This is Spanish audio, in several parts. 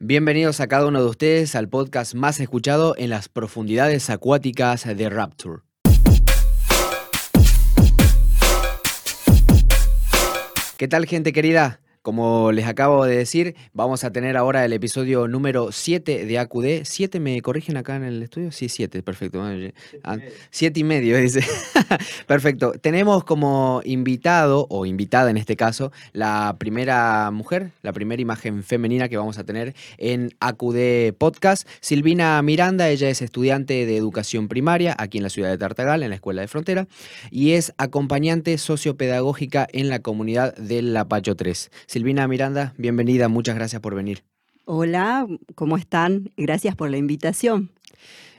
Bienvenidos a cada uno de ustedes al podcast más escuchado en las profundidades acuáticas de Rapture. ¿Qué tal gente querida? Como les acabo de decir, vamos a tener ahora el episodio número 7 de AQD. ¿7 me corrigen acá en el estudio? Sí, 7, perfecto. 7 y medio, dice. perfecto. Tenemos como invitado, o invitada en este caso, la primera mujer, la primera imagen femenina que vamos a tener en AQD Podcast. Silvina Miranda, ella es estudiante de educación primaria aquí en la ciudad de Tartagal, en la Escuela de Frontera, y es acompañante sociopedagógica en la comunidad del Lapacho 3. Silvina Miranda, bienvenida, muchas gracias por venir. Hola, ¿cómo están? Gracias por la invitación.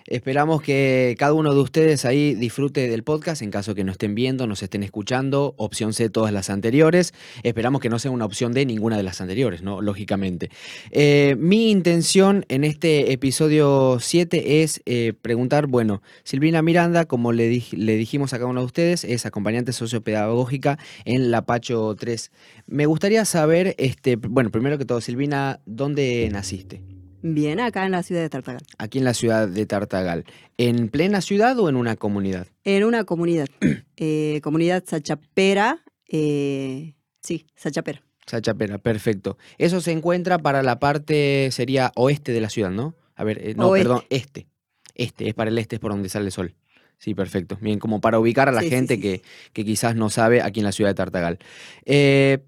Esperamos que cada uno de ustedes ahí disfrute del podcast en caso que no estén viendo, nos estén escuchando. Opción C, todas las anteriores. Esperamos que no sea una opción D ninguna de las anteriores, ¿no? Lógicamente. Eh, mi intención en este episodio 7 es eh, preguntar, bueno, Silvina Miranda, como le, le dijimos a cada uno de ustedes, es acompañante sociopedagógica en La Pacho 3. Me gustaría saber, este, bueno, primero que todo, Silvina, ¿dónde naciste? Bien, acá en la ciudad de Tartagal. Aquí en la ciudad de Tartagal. ¿En plena ciudad o en una comunidad? En una comunidad. eh, comunidad Sachapera. Eh, sí, Sachapera. Sachapera, perfecto. Eso se encuentra para la parte, sería oeste de la ciudad, ¿no? A ver, eh, no, perdón, este. Este, es para el este, es por donde sale el sol. Sí, perfecto. Bien, como para ubicar a la gente Que, que, quizás no sabe aquí en la ciudad de Tartagal. Eh,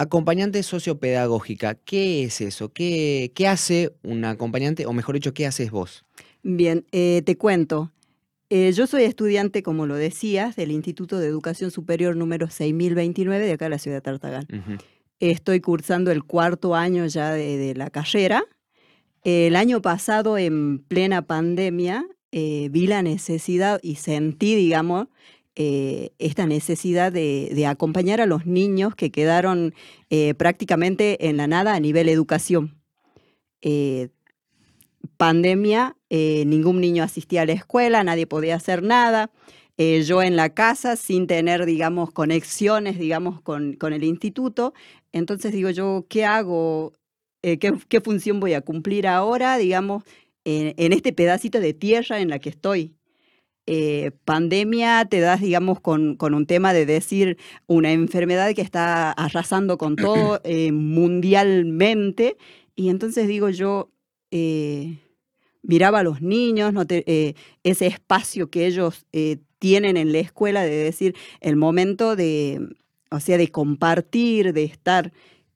Acompañante sociopedagógica, ¿qué es eso? ¿Qué, ¿Qué, hace un acompañante, o mejor dicho, qué haces vos? Bien, eh, te cuento. Eh, yo soy estudiante, como lo decías, del Instituto de Educación Superior número 6029 de acá de la ciudad de Tartagal. Estoy cursando el cuarto año ya de, la carrera. El año pasado, en plena pandemia, eh, vi la necesidad y sentí, digamos, eh, esta necesidad de, acompañar a los niños que quedaron eh, prácticamente en la nada a nivel educación. Eh, pandemia, ningún niño asistía a la escuela, nadie podía hacer nada. yo en la casa sin tener, digamos, conexiones, digamos, con, con el instituto. Entonces digo yo, ¿qué hago? ¿qué, función voy a cumplir ahora, digamos, en este pedacito de tierra en la que estoy? Eh, pandemia te das, digamos, con, con, un tema de decir una enfermedad que está arrasando con todo eh, mundialmente. Y entonces digo yo, eh, miraba a los niños, no ese espacio que ellos tienen en la escuela de decir el momento de, o sea, de compartir, de estar.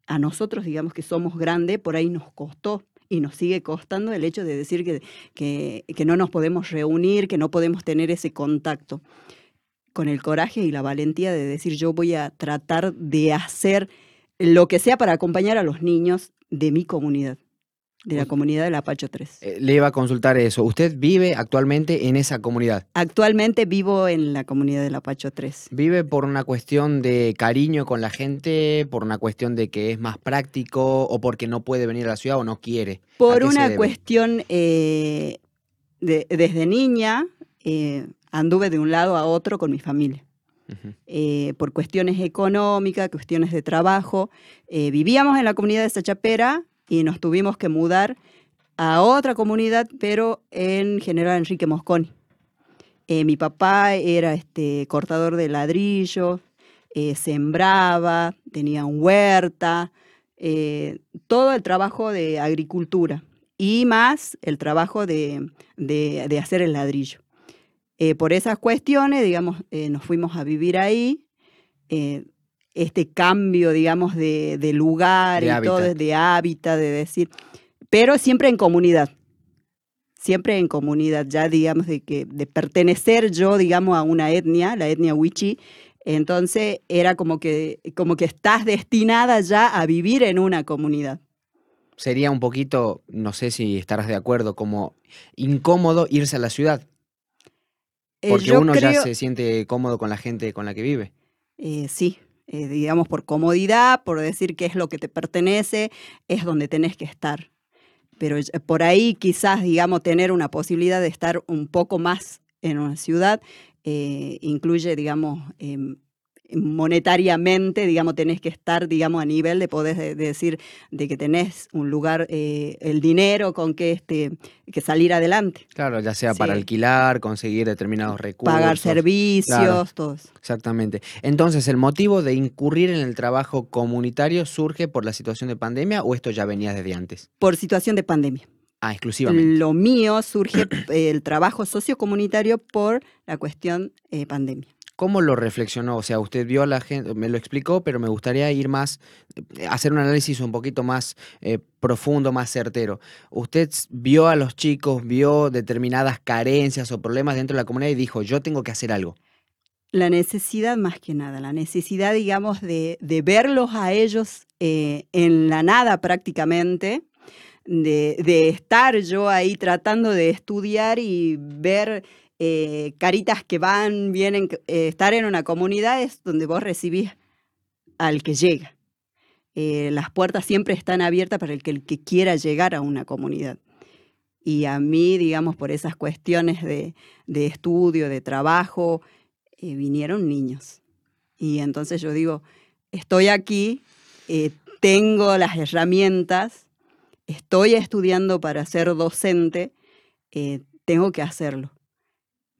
A nosotros, digamos que somos grandes, por ahí nos costó y nos sigue costando el hecho de decir que, que, no nos podemos reunir, que no podemos tener ese contacto. Con el coraje y la valentía de decir yo voy a tratar de hacer lo que sea para acompañar a los niños de mi comunidad de la comunidad del Apacho 3. Eh, le iba a consultar eso. ¿Usted vive actualmente en esa comunidad? Actualmente vivo en la comunidad del Apacho 3. ¿Vive por una cuestión de cariño con la gente, por una cuestión de que es más práctico o porque no puede venir a la ciudad o no quiere? Por una cuestión, eh, de, desde niña eh, anduve de un lado a otro con mi familia. por cuestiones económicas, cuestiones de trabajo. vivíamos en la comunidad de Sachapera, y nos tuvimos que mudar a otra comunidad, pero en General Enrique Mosconi. Eh, mi papá era este, cortador de ladrillo, eh, sembraba, tenía un huerta, eh, todo el trabajo de agricultura y más el trabajo de, hacer el ladrillo. por esas cuestiones, digamos, nos fuimos a vivir ahí este cambio, digamos, de, lugar y todo, de hábitat, de decir, pero siempre en comunidad, siempre en comunidad, ya digamos, de, que, de pertenecer yo, digamos, a una etnia, la etnia Wichi, entonces era como que, como que estás destinada ya a vivir en una comunidad. Sería un poquito, no sé si estarás de acuerdo, como incómodo irse a la ciudad. Eh, Porque uno ya se siente cómodo con la gente con la que vive. Eh, sí, eh, digamos, por comodidad, por decir qué es lo que te pertenece, es donde tenés que estar. Pero por ahí quizás, digamos, tener una posibilidad de estar un poco más en una ciudad eh, incluye, digamos, em, monetariamente, digamos, tenés que estar, digamos, a nivel de poder decir de que tenés un lugar, eh, el dinero con que, este, que salir adelante. Claro, ya sea para alquilar, conseguir determinados recursos. Pagar servicios, todos. Exactamente. Entonces, ¿el motivo de incurrir en el trabajo comunitario surge por la situación de pandemia o esto ya venía desde antes? Por situación de pandemia. Ah, exclusivamente. Lo mío surge el trabajo sociocomunitario por la cuestión eh, pandemia. ¿Cómo lo reflexionó? O sea, usted vio a la gente, me lo explicó, pero me gustaría ir más, eh, hacer un análisis un poquito más eh, profundo, más certero. Usted vio a los chicos, vio determinadas carencias o problemas dentro de la comunidad y dijo, yo tengo que hacer algo. La necesidad más que nada, la necesidad, digamos, de, verlos a ellos en la nada prácticamente, de, estar yo ahí tratando de estudiar y ver eh, caritas que van, vienen, eh, estar en una comunidad es donde vos recibís al que llega. Eh, las puertas siempre están abiertas para el que, quiera llegar a una comunidad. Y a mí, digamos, por esas cuestiones de, estudio, de trabajo, vinieron niños. Y entonces yo digo, estoy aquí, tengo las herramientas, estoy estudiando para ser docente, eh, tengo que hacerlo.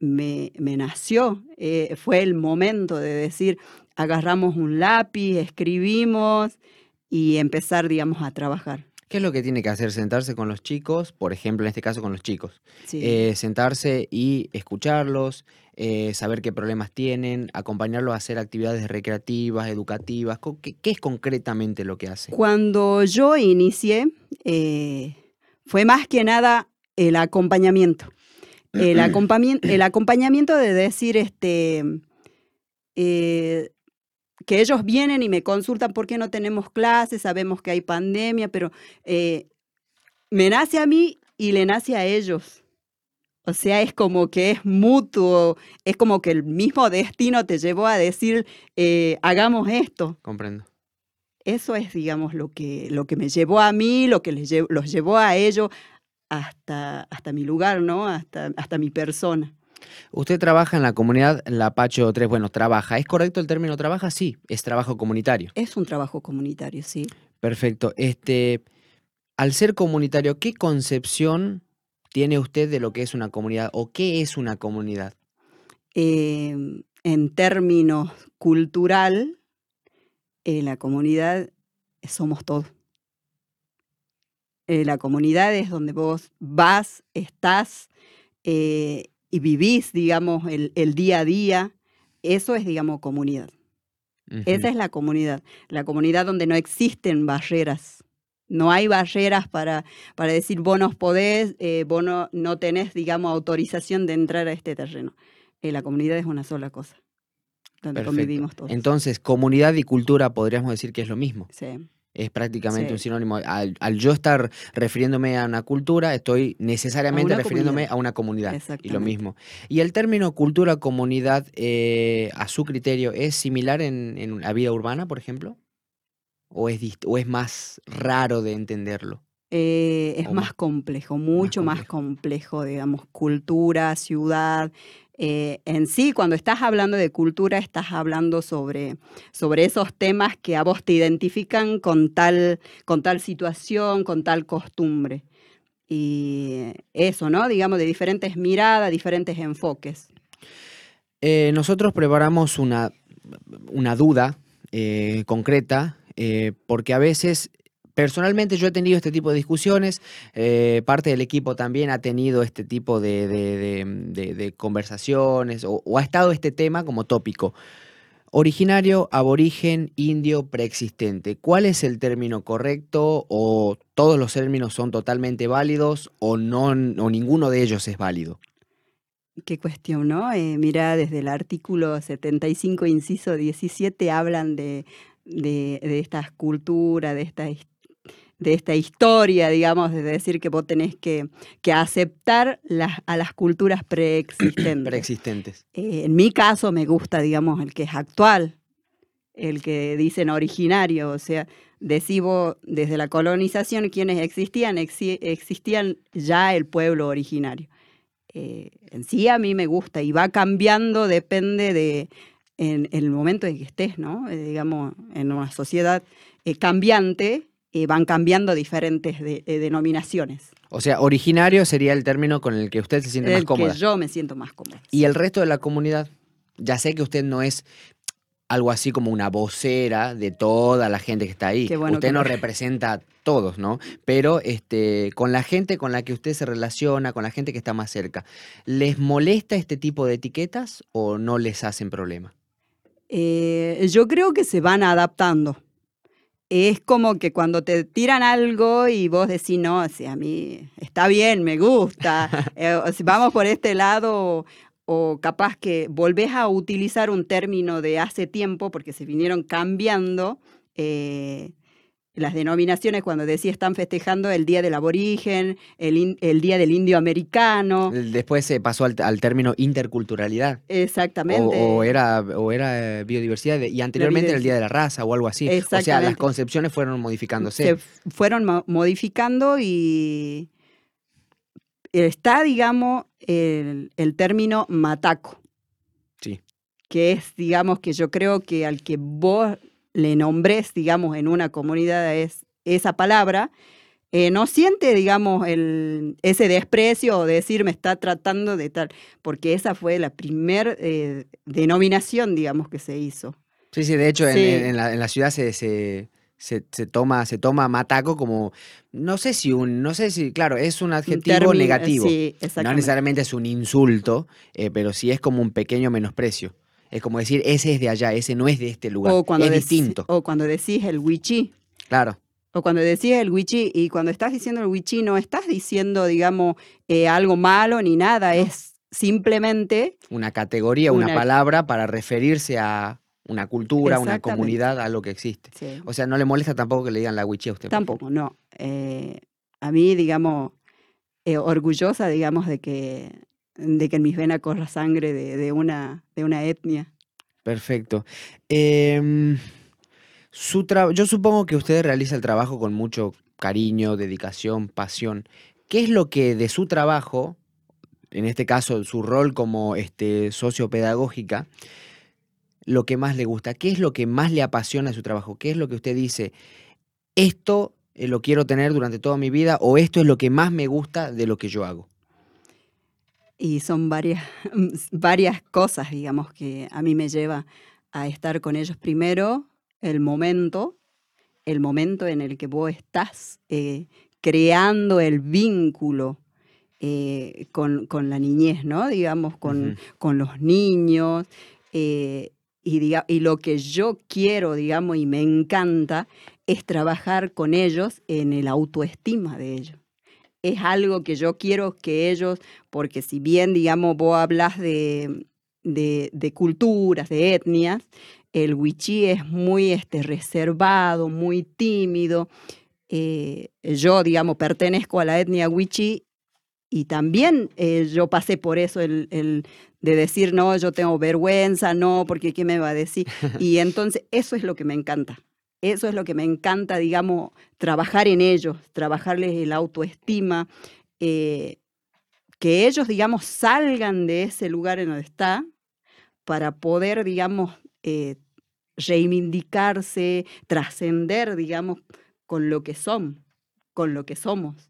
Me, nació, eh, fue el momento de decir, agarramos un lápiz, escribimos y empezar, digamos, a trabajar. ¿Qué es lo que tiene que hacer? Sentarse con los chicos, por ejemplo, en este caso con los chicos. Eh, sentarse y escucharlos, eh, saber qué problemas tienen, acompañarlos a hacer actividades recreativas, educativas. ¿Qué, es concretamente lo que hace? Cuando yo inicié, eh, fue más que nada el acompañamiento. El, el acompañamiento de decir, este, que ellos vienen y me consultan por qué no tenemos clases, sabemos que hay pandemia, pero eh, me nace a mí y le nace a ellos. O sea, es como que es mutuo, es como que el mismo destino te llevó a decir, eh, hagamos esto. Comprendo. Eso es, digamos, lo que, lo que me llevó a mí, lo que les los llevó a ellos hasta, hasta mi lugar, ¿no? Hasta, hasta mi persona. Usted trabaja en la comunidad La Pacho 3. Bueno, trabaja. ¿Es correcto el término trabaja? Sí, es trabajo comunitario. Es un trabajo comunitario, sí. Perfecto. Este, al ser comunitario, ¿qué concepción tiene usted de lo que es una comunidad o qué es una comunidad? Em, en términos cultural, eh, la comunidad somos todos. Eh, la comunidad es donde vos vas, estás, eh, y vivís, digamos, el, día a día, eso es, digamos, comunidad. Esa es la comunidad, la comunidad donde no existen barreras. No hay barreras para, para decir vos no podés, eh, vos no, tenés, digamos, autorización de entrar a este terreno. Eh, la comunidad es una sola cosa, donde convivimos todos. Entonces, comunidad y cultura podríamos decir que es lo mismo. Sí es prácticamente un sinónimo. Al, yo estar refiriéndome a una cultura, estoy necesariamente refiriéndome a una comunidad. Y lo mismo. ¿Y el término cultura, comunidad, eh, a su criterio, es similar en, la vida urbana, por ejemplo? ¿O es, o es más raro de entenderlo? Eh, es más, complejo, mucho más complejo, digamos, cultura, ciudad, eh, en sí, cuando estás hablando de cultura, estás hablando sobre, sobre esos temas que a vos te identifican con tal, con tal situación, con tal costumbre. Y eso, ¿no? Digamos, de diferentes miradas, diferentes enfoques. Eh, nosotros preparamos una, una duda eh, concreta, porque a veces Personalmente yo he tenido este tipo de discusiones, eh, parte del equipo también ha tenido este tipo de, conversaciones o, ha estado este tema como tópico. Originario, aborigen, indio, preexistente. ¿Cuál es el término correcto o todos los términos son totalmente válidos o, no, o ninguno de ellos es válido? Qué cuestión, ¿no? Eh, mira, desde el artículo 75, inciso 17, hablan de, de, estas culturas, de esta historia de esta historia, digamos, de decir que vos tenés que, aceptar las, a las culturas preexistentes. preexistentes. Eh, en mi caso me gusta, digamos, el que es actual, el que dicen originario, o sea, decimos desde la colonización quienes existían, existían ya el pueblo originario. Eh, en sí a mí me gusta y va cambiando, depende de, en, el momento en que estés, ¿no? Eh, digamos, en una sociedad eh, cambiante, van cambiando diferentes denominaciones. O sea, originario sería el término con el que usted se siente más cómoda. Que yo me siento más cómoda. ¿Y el resto de la comunidad? Ya sé que usted no es algo así como una vocera de toda la gente que está ahí. usted no representa a todos, ¿no? Pero este, con la gente con la que usted se relaciona, con la gente que está más cerca, ¿les molesta este tipo de etiquetas o no les hacen problema? Eh, yo creo que se van adaptando. Es como que cuando te tiran algo y vos decís, no, a mí está bien, me gusta, eh, vamos por este lado, o capaz que volvés a utilizar un término de hace tiempo porque se vinieron cambiando eh, las denominaciones cuando decía están festejando el Día del Aborigen, el, Día del Indio Americano. Después se pasó al, término interculturalidad. Exactamente. O, era, o era biodiversidad y anteriormente era el Día de la Raza o algo así. O sea, las concepciones fueron modificándose. Se fueron modificando y está, digamos, el, término mataco. Sí. Que es, digamos, que yo creo que al que vos le nombres, digamos, en una comunidad es esa palabra, eh, no siente, digamos, el, ese desprecio o decir me está tratando de tal, porque esa fue la primera eh, denominación, digamos, que se hizo. Sí, sí, de hecho En, la, ciudad se, se, toma, se toma mataco como, no sé si un, no sé si, claro, es un adjetivo negativo. no necesariamente es un insulto, eh, pero sí es como un pequeño menosprecio. Es como decir, ese es de allá, ese no es de este lugar. O cuando es distinto. O cuando decís el wichi. Claro. O cuando decís el wichi, y cuando estás diciendo el wichi, no estás diciendo, digamos, eh, algo malo ni nada, es simplemente... Una categoría, una palabra para referirse a una cultura, una comunidad, a lo que existe. O sea, no le molesta tampoco que le digan la wichi a usted. Tampoco, no. Eh, a mí, digamos, eh, orgullosa, digamos, de que, de que en mis venas corra sangre de, una, de una etnia. Perfecto. Em, su yo supongo que usted realiza el trabajo con mucho cariño, dedicación, pasión. ¿Qué es lo que de su trabajo, en este caso su rol como este, sociopedagógica, lo que más le gusta? ¿Qué es lo que más le apasiona de su trabajo? ¿Qué es lo que usted dice? Esto eh, lo quiero tener durante toda mi vida o esto es lo que más me gusta de lo que yo hago. Y son varias, varias cosas, digamos, que a mí me lleva a estar con ellos. Primero, el momento, el momento en el que vos estás eh, creando el vínculo eh, con, la niñez, ¿no? Digamos, con, con los niños y, lo que yo quiero, digamos, y me encanta, es trabajar con ellos en el autoestima de ellos. Es algo que yo quiero que ellos, porque si bien, digamos, vos hablas de, de, culturas, de etnias, el wichí es muy este, reservado, muy tímido. Eh, yo, digamos, pertenezco a la etnia wichí y también eh, yo pasé por eso, el, de decir, no, yo tengo vergüenza, no, porque ¿qué me va a decir? Y entonces eso es lo que me encanta. Eso es lo que me encanta, digamos, trabajar en ellos, trabajarles el autoestima, eh, que ellos, digamos, salgan de ese lugar en donde está para poder, digamos, eh, reivindicarse, trascender, digamos, con lo que son, con lo que somos.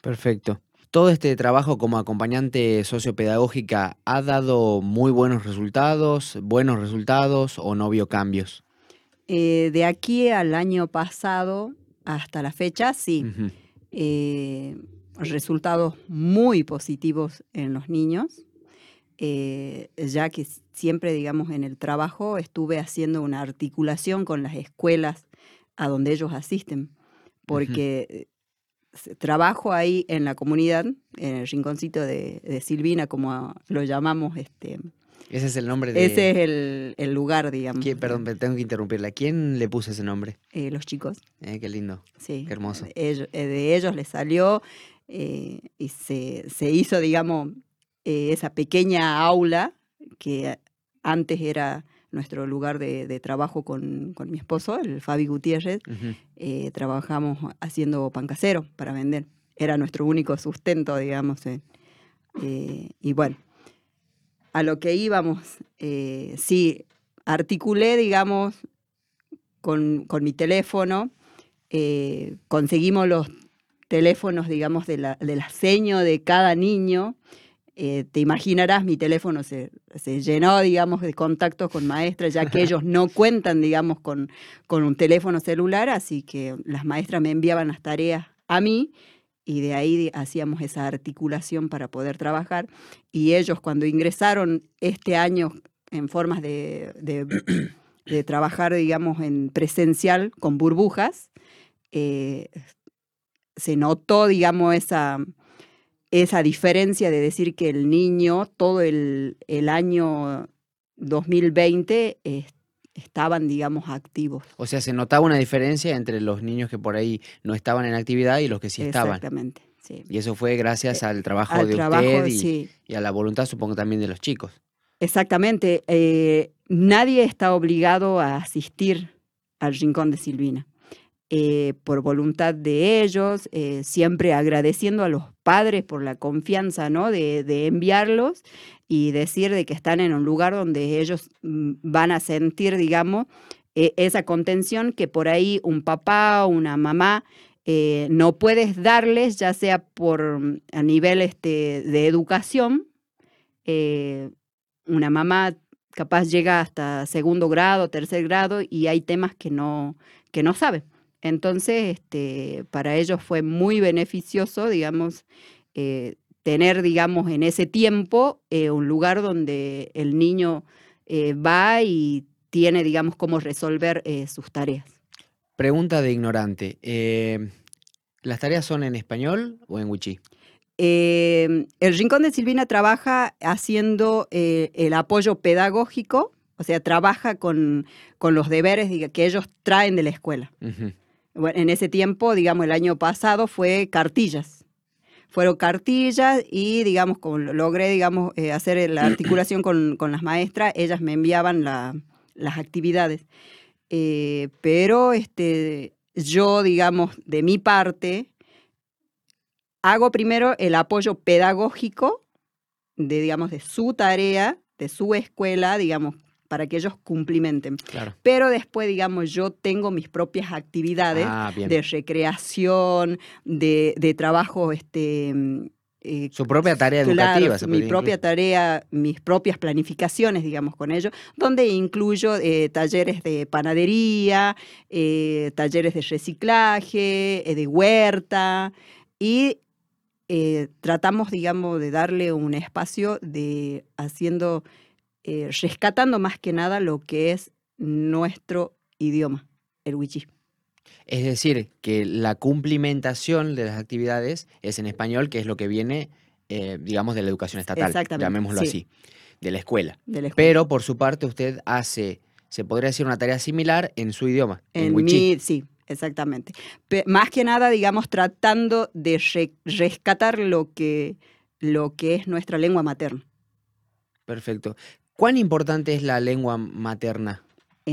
Perfecto. Todo este trabajo como acompañante sociopedagógica ha dado muy buenos resultados, buenos resultados o no vio cambios. Eh, de aquí al año pasado hasta la fecha, sí. Eh, resultados muy positivos en los niños, eh, ya que siempre, digamos, en el trabajo estuve haciendo una articulación con las escuelas a donde ellos asisten, porque trabajo ahí en la comunidad, en el rinconcito de, Silvina, como lo llamamos. Este, ese es el nombre de... Ese es el, lugar, digamos. perdón, tengo que interrumpirla. ¿Quién le puso ese nombre? Eh, los chicos. Eh, qué lindo. Sí. Qué hermoso. Eh, de ellos les salió y se, se, hizo, digamos, esa pequeña aula que antes era nuestro lugar de, trabajo con, mi esposo, el Fabi Gutiérrez. Eh, trabajamos haciendo pan casero para vender. Era nuestro único sustento, digamos. Eh, eh, y bueno, a lo que íbamos, sí, articulé, digamos, con, mi teléfono, eh, conseguimos los teléfonos, digamos, de la, del seño de cada niño. Eh, te imaginarás, mi teléfono se, llenó, digamos, de contactos con maestras, ya que ellos no cuentan, digamos, con, con un teléfono celular, así que las maestras me enviaban las tareas a mí y de ahí hacíamos esa articulación para poder trabajar. Y ellos cuando ingresaron este año en formas de, de, trabajar, digamos, en presencial con burbujas, eh, se notó, digamos, esa, esa diferencia de decir que el niño todo el, el año 2020 estaban, digamos, activos. O sea, se notaba una diferencia entre los niños que por ahí no estaban en actividad y los que sí estaban. Exactamente. Sí. Y eso fue gracias eh, al trabajo de usted y, y, a la voluntad, supongo, también de los chicos. Exactamente. Eh, nadie está obligado a asistir al Rincón de Silvina. Eh, por voluntad de ellos, eh, siempre agradeciendo a los padres por la confianza ¿no? de, enviarlos y decir de que están en un lugar donde ellos mm, van a sentir, digamos, esa contención que por ahí un papá o una mamá no puedes darles, ya sea por mm, a nivel este, de educación, una mamá capaz llega hasta segundo grado, tercer grado y hay temas que no, que no sabe. Entonces, este, para ellos fue muy beneficioso, digamos, eh, tener, digamos, en ese tiempo eh, un lugar donde el niño eh, va y tiene, digamos, cómo resolver sus tareas. Pregunta de ignorante. ¿Las tareas son en español o en wichí? El Rincón de Silvina trabaja haciendo eh, el apoyo pedagógico, o sea, trabaja con, con los deberes que ellos traen de la escuela. Bueno, en ese tiempo, digamos, el año pasado fue cartillas. Fueron cartillas y, digamos, logré, digamos, eh, hacer la articulación con, con, las maestras, ellas me enviaban las actividades. Eh, pero este, yo, digamos, de mi parte, hago primero el apoyo pedagógico de, digamos, de su tarea, de su escuela, digamos, para que ellos cumplimenten. Pero después, digamos, yo tengo mis propias actividades ah, de recreación, de, trabajo, este, eh, su propia tarea educativa. mi propia tarea, mis propias planificaciones, digamos, con ellos, donde incluyo eh, talleres de panadería, eh, talleres de reciclaje, de huerta y tratamos, digamos, de darle un espacio de haciendo, eh, rescatando más que nada lo que es nuestro idioma, el wichí. Es decir, que la cumplimentación de las actividades es en español, que es lo que viene, eh, digamos, de la educación estatal, llamémoslo así, de la, escuela. Pero por su parte usted hace, se podría decir, una tarea similar en su idioma, en, en sí, exactamente. más que nada, digamos, tratando de rescatar lo que, lo que es nuestra lengua materna. Perfecto. ¿Cuán importante es la lengua materna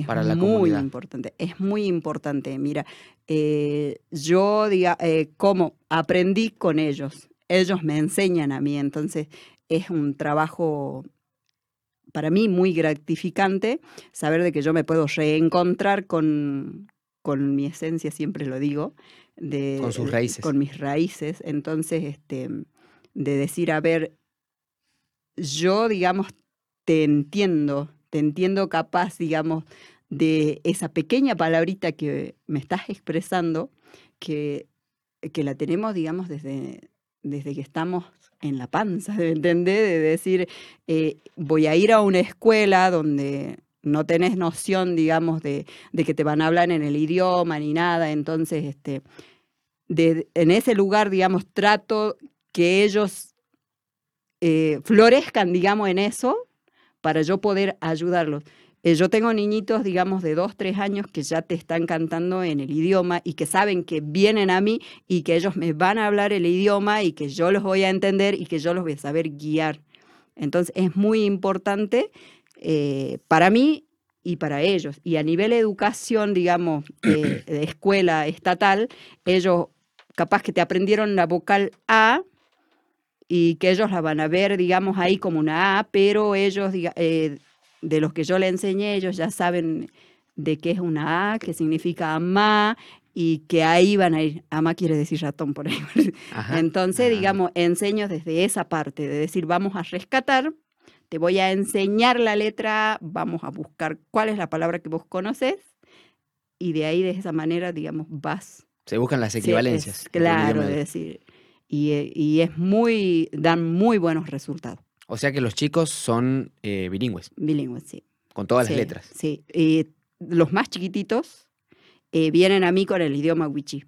para la comunidad? Muy importante, es muy importante. Mira, eh, yo, diga, eh, como aprendí con ellos, ellos me enseñan a mí, entonces es un trabajo para mí muy gratificante saber de que yo me puedo reencontrar con, con mi esencia, siempre lo digo, de, con sus raíces. Con mis raíces. Entonces, este, de decir, a ver, yo, digamos, te entiendo, te entiendo capaz, digamos, de esa pequeña palabrita que me estás expresando, que, que la tenemos, digamos, desde, desde que estamos en la panza, ¿me entendés? De decir, eh, voy a ir a una escuela donde no tenés noción, digamos, de, que te van a hablar en el idioma ni nada. Entonces, este, en ese lugar, digamos, trato que ellos eh, florezcan, digamos, en eso para yo poder ayudarlos. Eh, yo tengo niñitos, digamos, de dos, tres años que ya te están cantando en el idioma y que saben que vienen a mí y que ellos me van a hablar el idioma y que yo los voy a entender y que yo los voy a saber guiar. Entonces es muy importante eh, para mí y para ellos. Y a nivel educación, digamos, de escuela estatal, ellos capaz que te aprendieron la vocal A y que ellos la van a ver, digamos, ahí como una A, pero ellos eh, de los que yo le enseñé, ellos ya saben de qué es una A, qué significa ama y que ahí van a ir. Ama quiere decir ratón por ahí. Entonces, digamos, enseño desde esa parte, de decir, vamos a rescatar, te voy a enseñar la letra, vamos a buscar cuál es la palabra que vos conoces y de ahí de esa manera, digamos, vas. Se buscan las equivalencias. claro, es decir, y, eh, y, es muy, dan muy buenos resultados. O sea que los chicos son eh, bilingües. Bilingües, sí. Con todas las letras. Sí, y los más chiquititos eh, vienen a mí con el idioma wichi.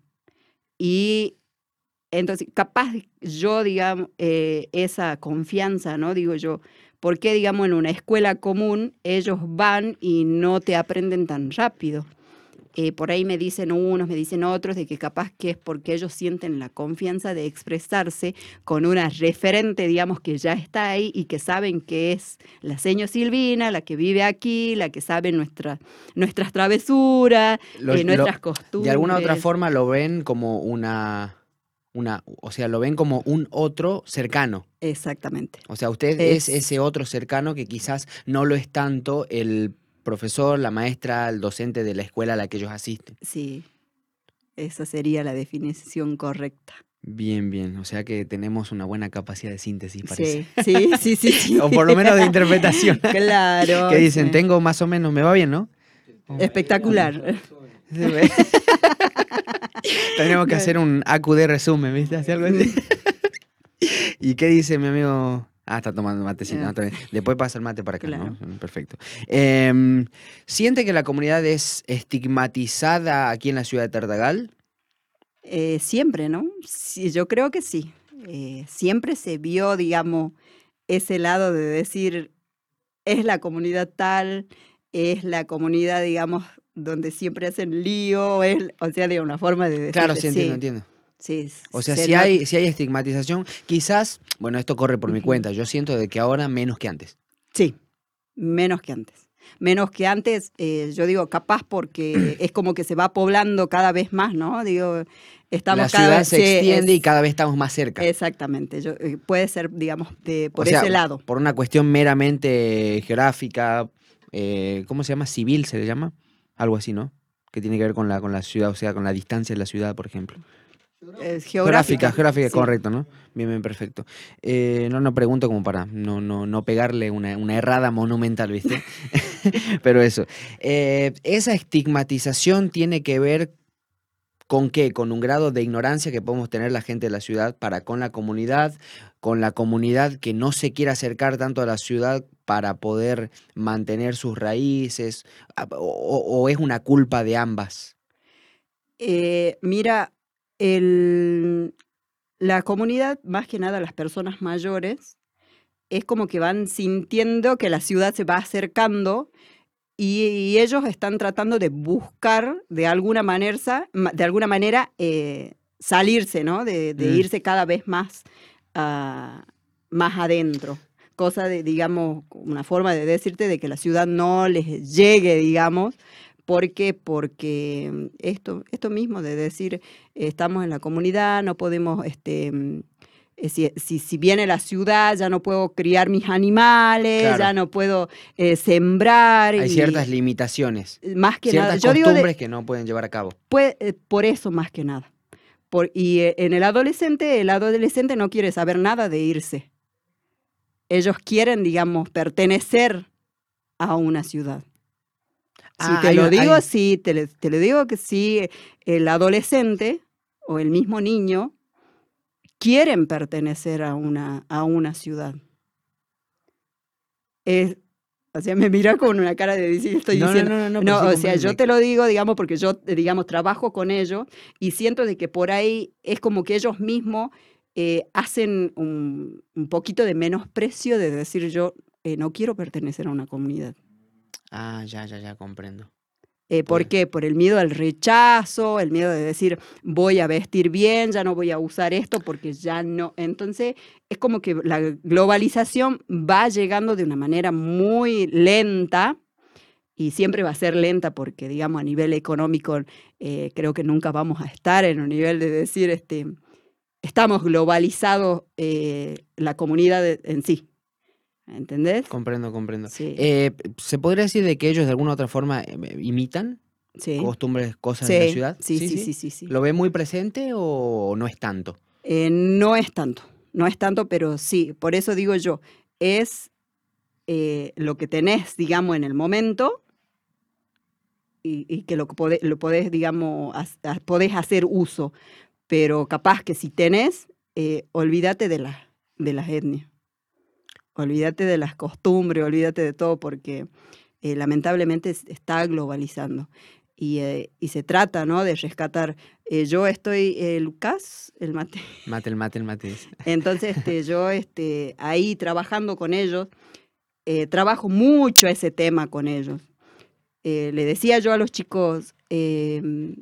Y entonces, capaz yo, digamos, esa confianza, ¿no? Digo yo, ¿por qué, digamos, en una escuela común ellos van y no te aprenden tan rápido? Eh, por ahí me dicen unos, me dicen otros, de que capaz que es porque ellos sienten la confianza de expresarse con una referente, digamos, que ya está ahí y que saben que es la seño Silvina, la que vive aquí, la que sabe nuestra, nuestras travesuras, eh, nuestras costumbres. De alguna otra forma lo ven como una... Una, o sea, lo ven como un otro cercano. Exactamente. O sea, usted es ese otro cercano que quizás no lo es tanto el profesor, la maestra, el docente de la escuela a la que ellos asisten. Sí, esa sería la definición correcta. Bien, bien. O sea que tenemos una buena capacidad de síntesis, parece. Sí, sí, sí, sí. o por lo menos de interpretación. claro. que dicen, tengo más o menos, me va bien, ¿no? Espectacular. Tenemos que hacer un AQD resumen, ¿viste? Hacer algo así. ¿Y qué dice mi amigo Ah, está tomando mate, sí. Después pasa el mate para acá, ¿no? Mm, perfecto. Em, ¿Siente que la comunidad es estigmatizada aquí en la ciudad de Tartagal? Eh, siempre, ¿no? Sí, yo creo que sí. Eh, siempre se vio, digamos, ese lado de decir, es la comunidad tal, es la comunidad, digamos, donde siempre hacen lío, es, o sea, de una forma de decir. Claro, sí, entiendo, entiendo o sea, si hay, si hay estigmatización, quizás, bueno, esto corre por mi cuenta, yo siento de que ahora menos que antes. Sí, menos que antes. Menos que antes, eh, yo digo, capaz porque es como que se va poblando cada vez más, ¿no? Digo, estamos La ciudad se extiende y cada vez estamos más cerca. Exactamente, yo, eh, puede ser, digamos, de, por ese lado. Por una cuestión meramente geográfica, eh, ¿cómo se llama? Civil se le llama, algo así, ¿no? Que tiene que ver con la, con la ciudad, o sea, con la distancia de la ciudad, por ejemplo geográfica. Geográfica, correcto, ¿no? Bien, bien, perfecto. Eh, no, no pregunto como para no, no, no pegarle una, errada monumental, ¿viste? Pero eso. Eh, esa estigmatización tiene que ver con qué? Con un grado de ignorancia que podemos tener la gente de la ciudad para con la comunidad, con la comunidad que no se quiere acercar tanto a la ciudad para poder mantener sus raíces, o, es una culpa de ambas. Eh, mira, el, la comunidad, más que nada las personas mayores, es como que van sintiendo que la ciudad se va acercando y, ellos están tratando de buscar de alguna manera, de alguna manera eh, salirse, ¿no? De, mm. irse cada vez más, uh, más adentro. Cosa de, digamos, una forma de decirte de que la ciudad no les llegue, digamos, ¿Por qué? Porque mm, esto, esto mismo de decir, estamos en la comunidad, no podemos, este, mm, eh, si, si, viene la ciudad, ya no puedo criar mis animales, ya no puedo eh, sembrar. Hay ciertas limitaciones. Más que ciertas nada. costumbres que no pueden llevar a cabo. Eh, por eso más que nada. Por, y en el adolescente, el adolescente no quiere saber nada de irse. Ellos quieren, digamos, pertenecer a una ciudad. Si ah, te lo digo así, te, te lo digo que sí, el adolescente o el mismo niño quieren pertenecer a una, a una ciudad. Es, o sea, me mira con una cara de decir, estoy diciendo. No, no, no, no o sea, yo te lo digo, digamos, porque yo, digamos, trabajo con ellos y siento de que por ahí es como que ellos mismos eh, hacen un, un, poquito de menosprecio de decir yo eh, no quiero pertenecer a una comunidad. Ah, ya, ya, ya comprendo. Eh, ¿Por qué? Por el miedo al rechazo, el miedo de decir voy a vestir bien, ya no voy a usar esto porque ya no. Entonces es como que la globalización va llegando de una manera muy lenta y siempre va a ser lenta porque, digamos, a nivel económico eh, creo que nunca vamos a estar en un nivel de decir, este, estamos globalizados eh, la comunidad en sí. ¿Entendés? Comprendo, comprendo. Eh, ¿Se podría decir de que ellos de alguna u otra forma eh, imitan costumbres, cosas de la ciudad? Sí sí, sí sí sí, ¿Lo ve muy presente o no es tanto? Eh, no es tanto, no es tanto, pero sí, por eso digo yo, es lo que tenés, digamos, en el momento y, que lo, podés, lo podés, digamos, podés hacer uso, pero capaz que si tenés, olvídate de, la, de las etnias olvídate de las costumbres, olvídate de todo, porque eh, lamentablemente está globalizando. Y, eh, y, se trata, ¿no? De rescatar. Eh, yo estoy, Lucas, el mate. Mate, el mate, el mate. Entonces, este, yo este, ahí trabajando con ellos, trabajo mucho ese tema con ellos. le decía yo a los chicos, em,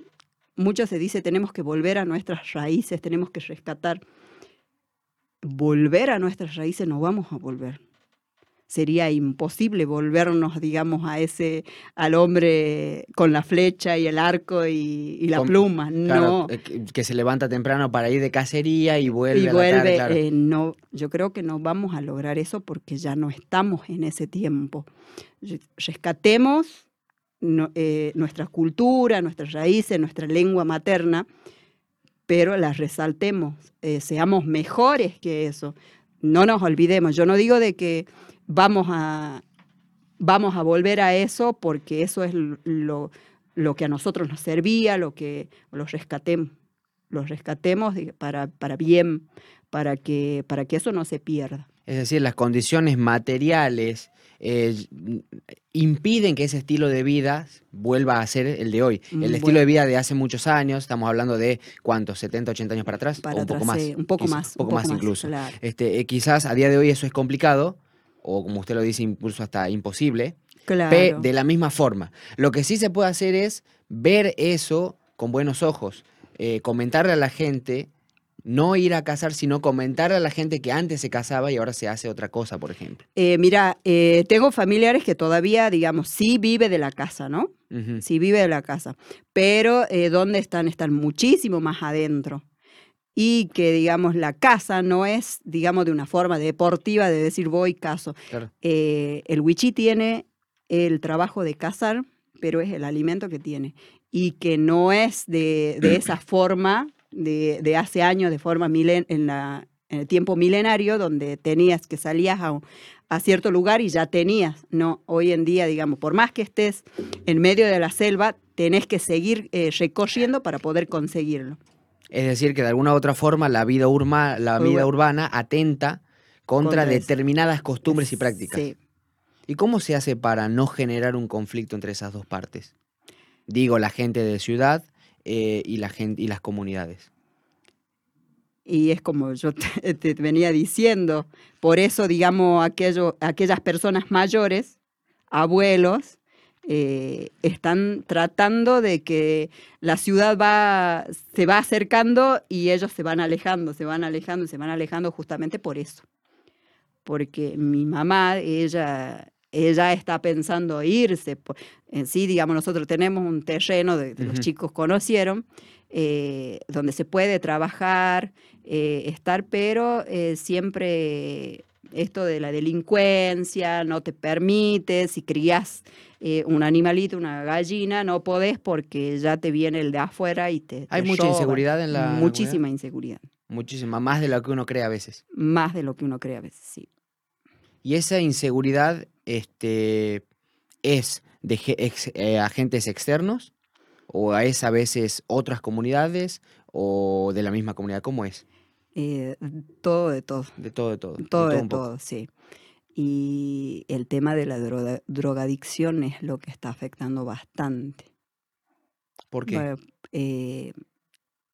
mucho se dice, tenemos que volver a nuestras raíces, tenemos que rescatar volver a nuestras raíces no vamos a volver. Sería imposible volvernos, digamos, a ese, al hombre con la flecha y el arco y, la pluma. no. Eh, que se levanta temprano para ir de cacería y vuelve. Y vuelve. Eh, no, yo creo que no vamos a lograr eso porque ya no estamos en ese tiempo. Rescatemos eh, nuestra cultura, nuestras raíces, nuestra lengua materna pero las resaltemos, eh, seamos mejores que eso. No nos olvidemos. Yo no digo de que vamos a, vamos a volver a eso porque eso es lo, lo que a nosotros nos servía, lo que los rescatemos, los rescatemos para, para bien, para que, para que eso no se pierda. Es decir, las condiciones materiales eh, impiden que ese estilo de vida vuelva a ser el de hoy. Mm, el estilo de vida de hace muchos años, estamos hablando de cuántos, 70, 80 años para atrás, o un poco más. un poco más. Un poco, más, incluso. Este, eh, quizás a día de hoy eso es complicado, o como usted lo dice, incluso hasta imposible. Claro. de la misma forma. Lo que sí se puede hacer es ver eso con buenos ojos, eh, comentarle a la gente no ir a casar, sino comentar a la gente que antes se casaba y ahora se hace otra cosa, por ejemplo. Eh, mira, eh, tengo familiares que todavía, digamos, sí vive de la casa, ¿no? Sí vive de la casa, pero eh, ¿dónde están? Están muchísimo más adentro. Y que, digamos, la casa no es, digamos, de una forma deportiva de decir voy caso. el wichí tiene el trabajo de cazar, pero es el alimento que tiene. Y que no es de, de esa forma de, hace años de forma milen, en, la, en el tiempo milenario, donde tenías que salías a, a cierto lugar y ya tenías. No, hoy en día, digamos, por más que estés en medio de la selva, tenés que seguir eh, recorriendo para poder conseguirlo. Es decir, que de alguna u otra forma la vida, la vida urbana atenta contra, determinadas costumbres y prácticas. Sí. ¿Y cómo se hace para no generar un conflicto entre esas dos partes? Digo, la gente de ciudad eh, y, la gente, y las comunidades. Y es como yo te, venía diciendo, por eso, digamos, aquello, aquellas personas mayores, abuelos, eh, están tratando de que la ciudad va, se va acercando y ellos se van alejando, se van alejando, se van alejando justamente por eso. Porque mi mamá, ella ella está pensando irse. En sí, digamos, nosotros tenemos un terreno de, los chicos conocieron, eh, donde se puede trabajar, eh, estar, pero eh, siempre esto de la delincuencia no te permite, si crías un animalito, una gallina, no podés porque ya te viene el de afuera y te... Hay mucha inseguridad en la... Muchísima inseguridad. Muchísima, más de lo que uno cree a veces. Más de lo que uno cree a veces, sí. Y esa inseguridad este, es de eh, agentes externos o es a veces otras comunidades o de la misma comunidad? ¿Cómo es? Eh, todo de todo. De todo, de todo. Todo de todo, sí. Y el tema de la drogadicción es lo que está afectando bastante. ¿Por qué? Eh,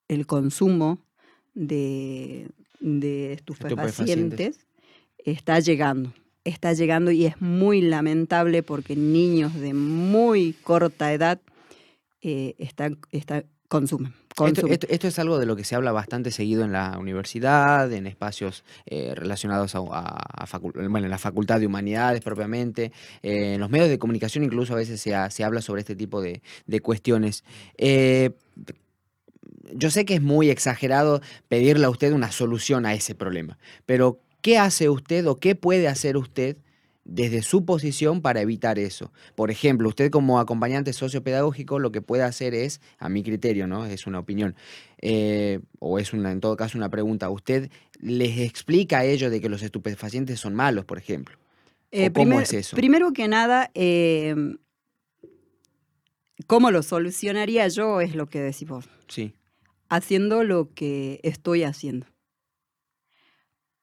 el consumo de, de estupefacientes está llegando está llegando y es muy lamentable porque niños de muy corta edad eh, están, consumen. Esto, es algo de lo que se habla bastante seguido en la universidad, en espacios eh, relacionados a, bueno, en la Facultad de Humanidades propiamente, eh, en los medios de comunicación incluso a veces se, habla sobre este tipo de, cuestiones. yo sé que es muy exagerado pedirle a usted una solución a ese problema, pero ¿Qué hace usted o qué puede hacer usted desde su posición para evitar eso? Por ejemplo, usted como acompañante sociopedagógico lo que puede hacer es, a mi criterio, ¿no? Es una opinión, eh, o es una, en todo caso una pregunta, ¿usted les explica a ellos de que los estupefacientes son malos, por ejemplo? Eh, ¿Cómo es eso? Primero que nada, em, ¿cómo lo solucionaría yo? Es lo que decís vos. Sí. Haciendo lo que estoy haciendo.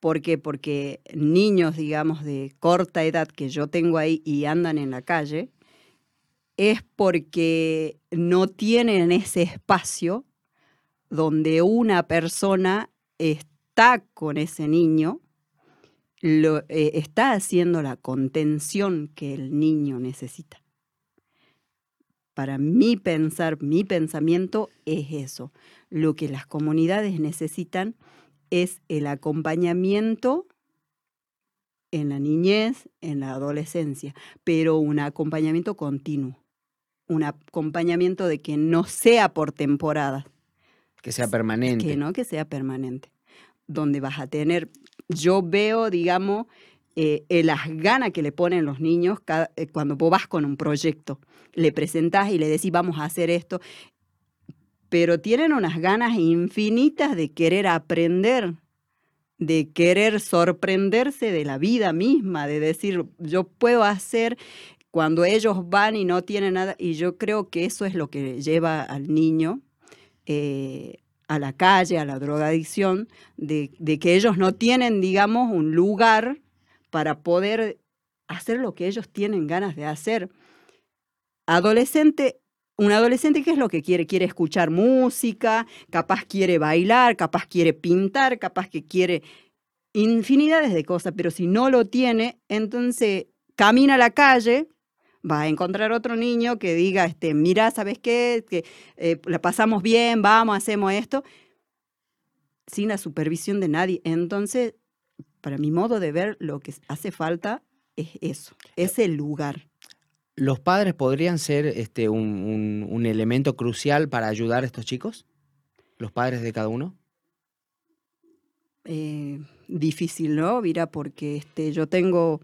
¿Por qué? Porque niños, digamos, de corta edad que yo tengo ahí y andan en la calle, es porque no tienen ese espacio donde una persona está con ese niño, lo, eh, está haciendo la contención que el niño necesita. Para mí pensar, mi pensamiento es eso. Lo que las comunidades necesitan es el acompañamiento en la niñez, en la adolescencia, pero un acompañamiento continuo, un acompañamiento de que no sea por temporada. Que sea permanente. Que no, que sea permanente. Donde vas a tener, yo veo, digamos, eh, las ganas que le ponen los niños eh, cuando vos vas con un proyecto, le presentás y le decís vamos a hacer esto, pero tienen unas ganas infinitas de querer aprender, de querer sorprenderse de la vida misma, de decir, yo puedo hacer cuando ellos van y no tienen nada, y yo creo que eso es lo que lleva al niño eh, a la calle, a la drogadicción, de, de que ellos no tienen, digamos, un lugar para poder hacer lo que ellos tienen ganas de hacer. Adolescente un adolescente, ¿qué es lo que quiere? Quiere escuchar música, capaz quiere bailar, capaz quiere pintar, capaz que quiere infinidades de cosas, pero si no lo tiene, entonces camina a la calle, va a encontrar otro niño que diga, este, mira, ¿sabes qué? Que eh, la pasamos bien, vamos, hacemos esto, sin la supervisión de nadie. Entonces, para mi modo de ver, lo que hace falta es eso, es el lugar. ¿Los padres podrían ser este, un, elemento crucial para ayudar a estos chicos? ¿Los padres de cada uno? Eh, difícil, ¿no? Mira, porque este, yo tengo...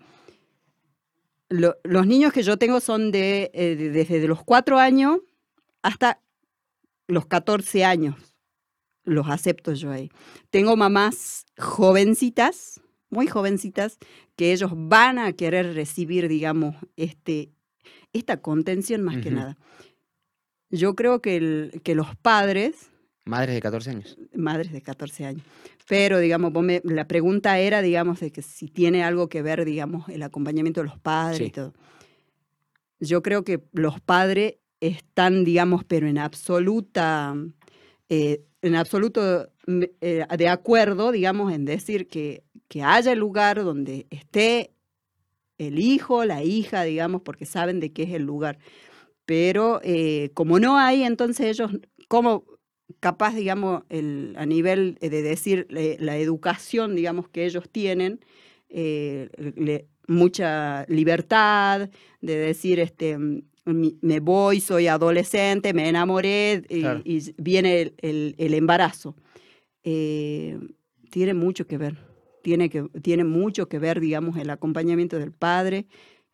los niños que yo tengo son de, eh, desde los cuatro años hasta los 14 años. Los acepto yo ahí. Tengo mamás jovencitas, muy jovencitas, que ellos van a querer recibir, digamos, este, esta contención más que nada. Yo creo que, el, que los padres... Madres de 14 años. Madres de 14 años. Pero, digamos, la pregunta era, digamos, de que si tiene algo que ver, digamos, el acompañamiento de los padres y todo. Yo creo que los padres están, digamos, pero en absoluta, eh, en absoluto eh, de acuerdo, digamos, en decir que, que haya lugar donde esté el hijo, la hija, digamos, porque saben de qué es el lugar. Pero eh, como no hay, entonces ellos, como capaz, digamos, el, a nivel de decir la educación, digamos, que ellos tienen, eh, mucha libertad, de decir, este, me voy, soy adolescente, me enamoré y, viene el, embarazo. Eh, tiene mucho que ver tiene, que, tiene mucho que ver, digamos, el acompañamiento del padre,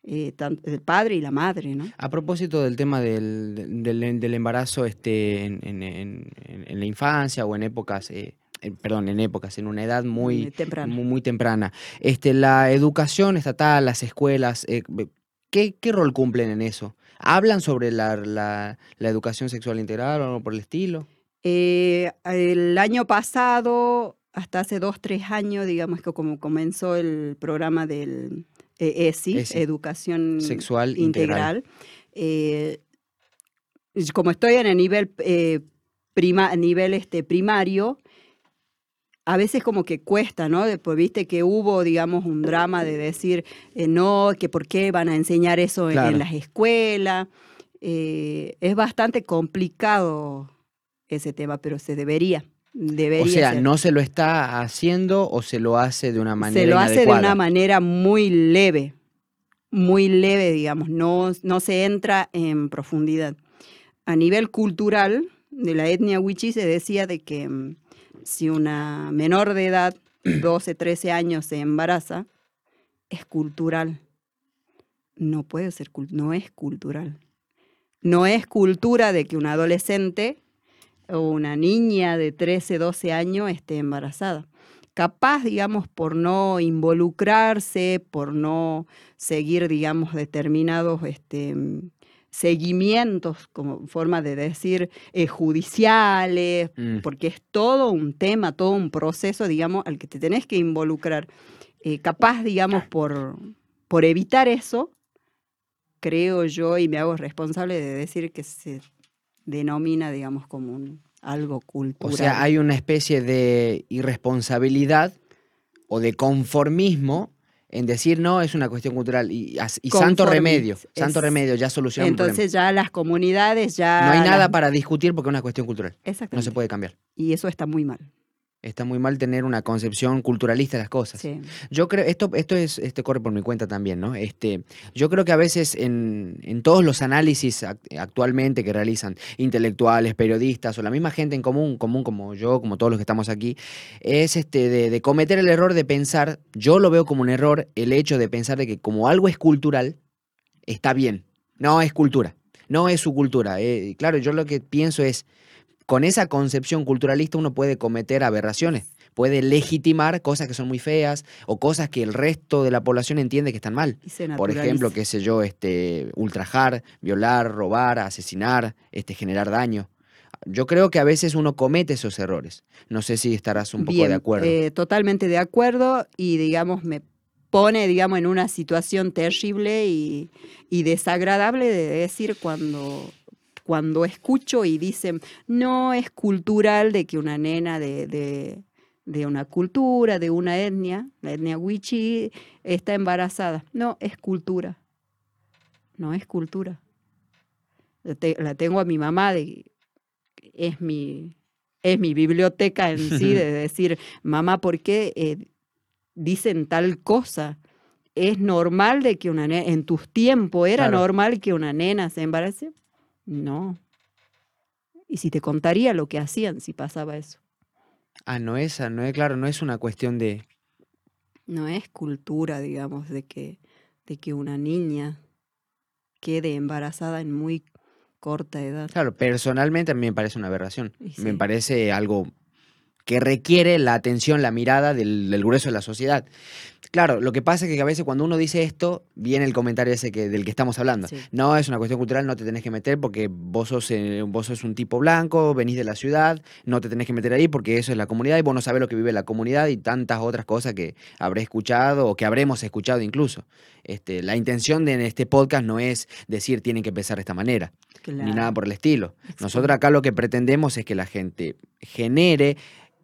eh, del padre y la madre, ¿no? A propósito del tema del, del, embarazo este, en, en, en, la infancia o en épocas... Eh, perdón, en épocas, en una edad muy temprana. Muy, temprana. Este, la educación estatal, las escuelas, eh, ¿qué, ¿qué, rol cumplen en eso? ¿Hablan sobre la, la, la educación sexual integral o algo por el estilo? el año pasado hasta hace dos, tres años, digamos que como comenzó el programa del ESI, Educación Sexual Integral, eh, como estoy en el nivel, eh, prima, nivel este, primario, a veces como que cuesta, ¿no? Después viste que hubo, digamos, un drama de decir, eh, no, que por qué van a enseñar eso en, las escuelas. es bastante complicado ese tema, pero se debería o sea, no se lo está haciendo o se lo hace de una manera Se lo hace de una manera muy leve, muy leve, digamos, no, no se entra en profundidad. A nivel cultural, de la etnia wichí se decía de que mm, si una menor de edad 12, 13 años se embaraza, es cultural. No puede ser, no es cultural. No es cultura de que un adolescente o una niña de 13, 12 años esté embarazada. Capaz, digamos, por no involucrarse, por no seguir, digamos, determinados este, seguimientos, como forma de decir, eh, judiciales, mm. porque es todo un tema, todo un proceso, digamos, al que te tenés que involucrar. Eh, capaz, digamos, por, por evitar eso, creo yo, y me hago responsable de decir que se denomina, digamos, como un, algo cultural. O sea, hay una especie de irresponsabilidad o de conformismo en decir no es una cuestión cultural y, santo remedio, santo remedio, ya solucionamos Entonces ya las comunidades ya... No hay nada para discutir porque es una cuestión cultural. No se puede cambiar. Y eso está muy mal. Está muy mal tener una concepción culturalista de las cosas. Yo creo, esto, esto es, este corre por mi cuenta también, ¿no? Este, yo creo que a veces en, en todos los análisis actualmente que realizan intelectuales, periodistas o la misma gente en común, común como yo, como todos los que estamos aquí, es este de, de cometer el error de pensar, yo lo veo como un error, el hecho de pensar de que como algo es cultural, está bien. No es cultura, no es su cultura. Eh, claro, yo lo que pienso es, con esa concepción culturalista uno puede cometer aberraciones, puede legitimar cosas que son muy feas o cosas que el resto de la población entiende que están mal. Por ejemplo, qué sé yo, este, ultrajar, violar, robar, asesinar, este, generar daño. Yo creo que a veces uno comete esos errores. No sé si estarás un poco de acuerdo. Eh, totalmente de acuerdo y digamos me pone digamos en una situación terrible y, y desagradable de decir cuando cuando escucho y dicen, no es cultural de que una nena de, una cultura, de una etnia, la etnia wichi, está embarazada. No, es cultura. No es cultura. La tengo a mi mamá, de, es, mi, es mi biblioteca en sí, de decir, mamá, ¿por qué eh, dicen tal cosa? es normal de que una nena, en tus tiempos era normal que una nena se embarace. No. Y si te contaría lo que hacían si pasaba eso. Ah, no es, no es, claro, no es una cuestión de... No es cultura, digamos, de que, de que una niña quede embarazada en muy corta edad. Claro, personalmente a mí me parece una aberración. Me parece algo que requiere la atención, la mirada del, grueso de la sociedad. Claro, lo que pasa es que a veces cuando uno dice esto, viene el comentario ese que, del que estamos hablando. No, es una cuestión cultural, no te tenés que meter porque vos sos, eh, vos sos un tipo blanco, venís de la ciudad, no te tenés que meter ahí porque eso es la comunidad y vos no sabés lo que vive la comunidad y tantas otras cosas que habré escuchado o que habremos escuchado incluso. Este, la intención de este podcast no es decir tienen que pensar de esta manera, ni nada por el estilo. Nosotros acá lo que pretendemos es que la gente genere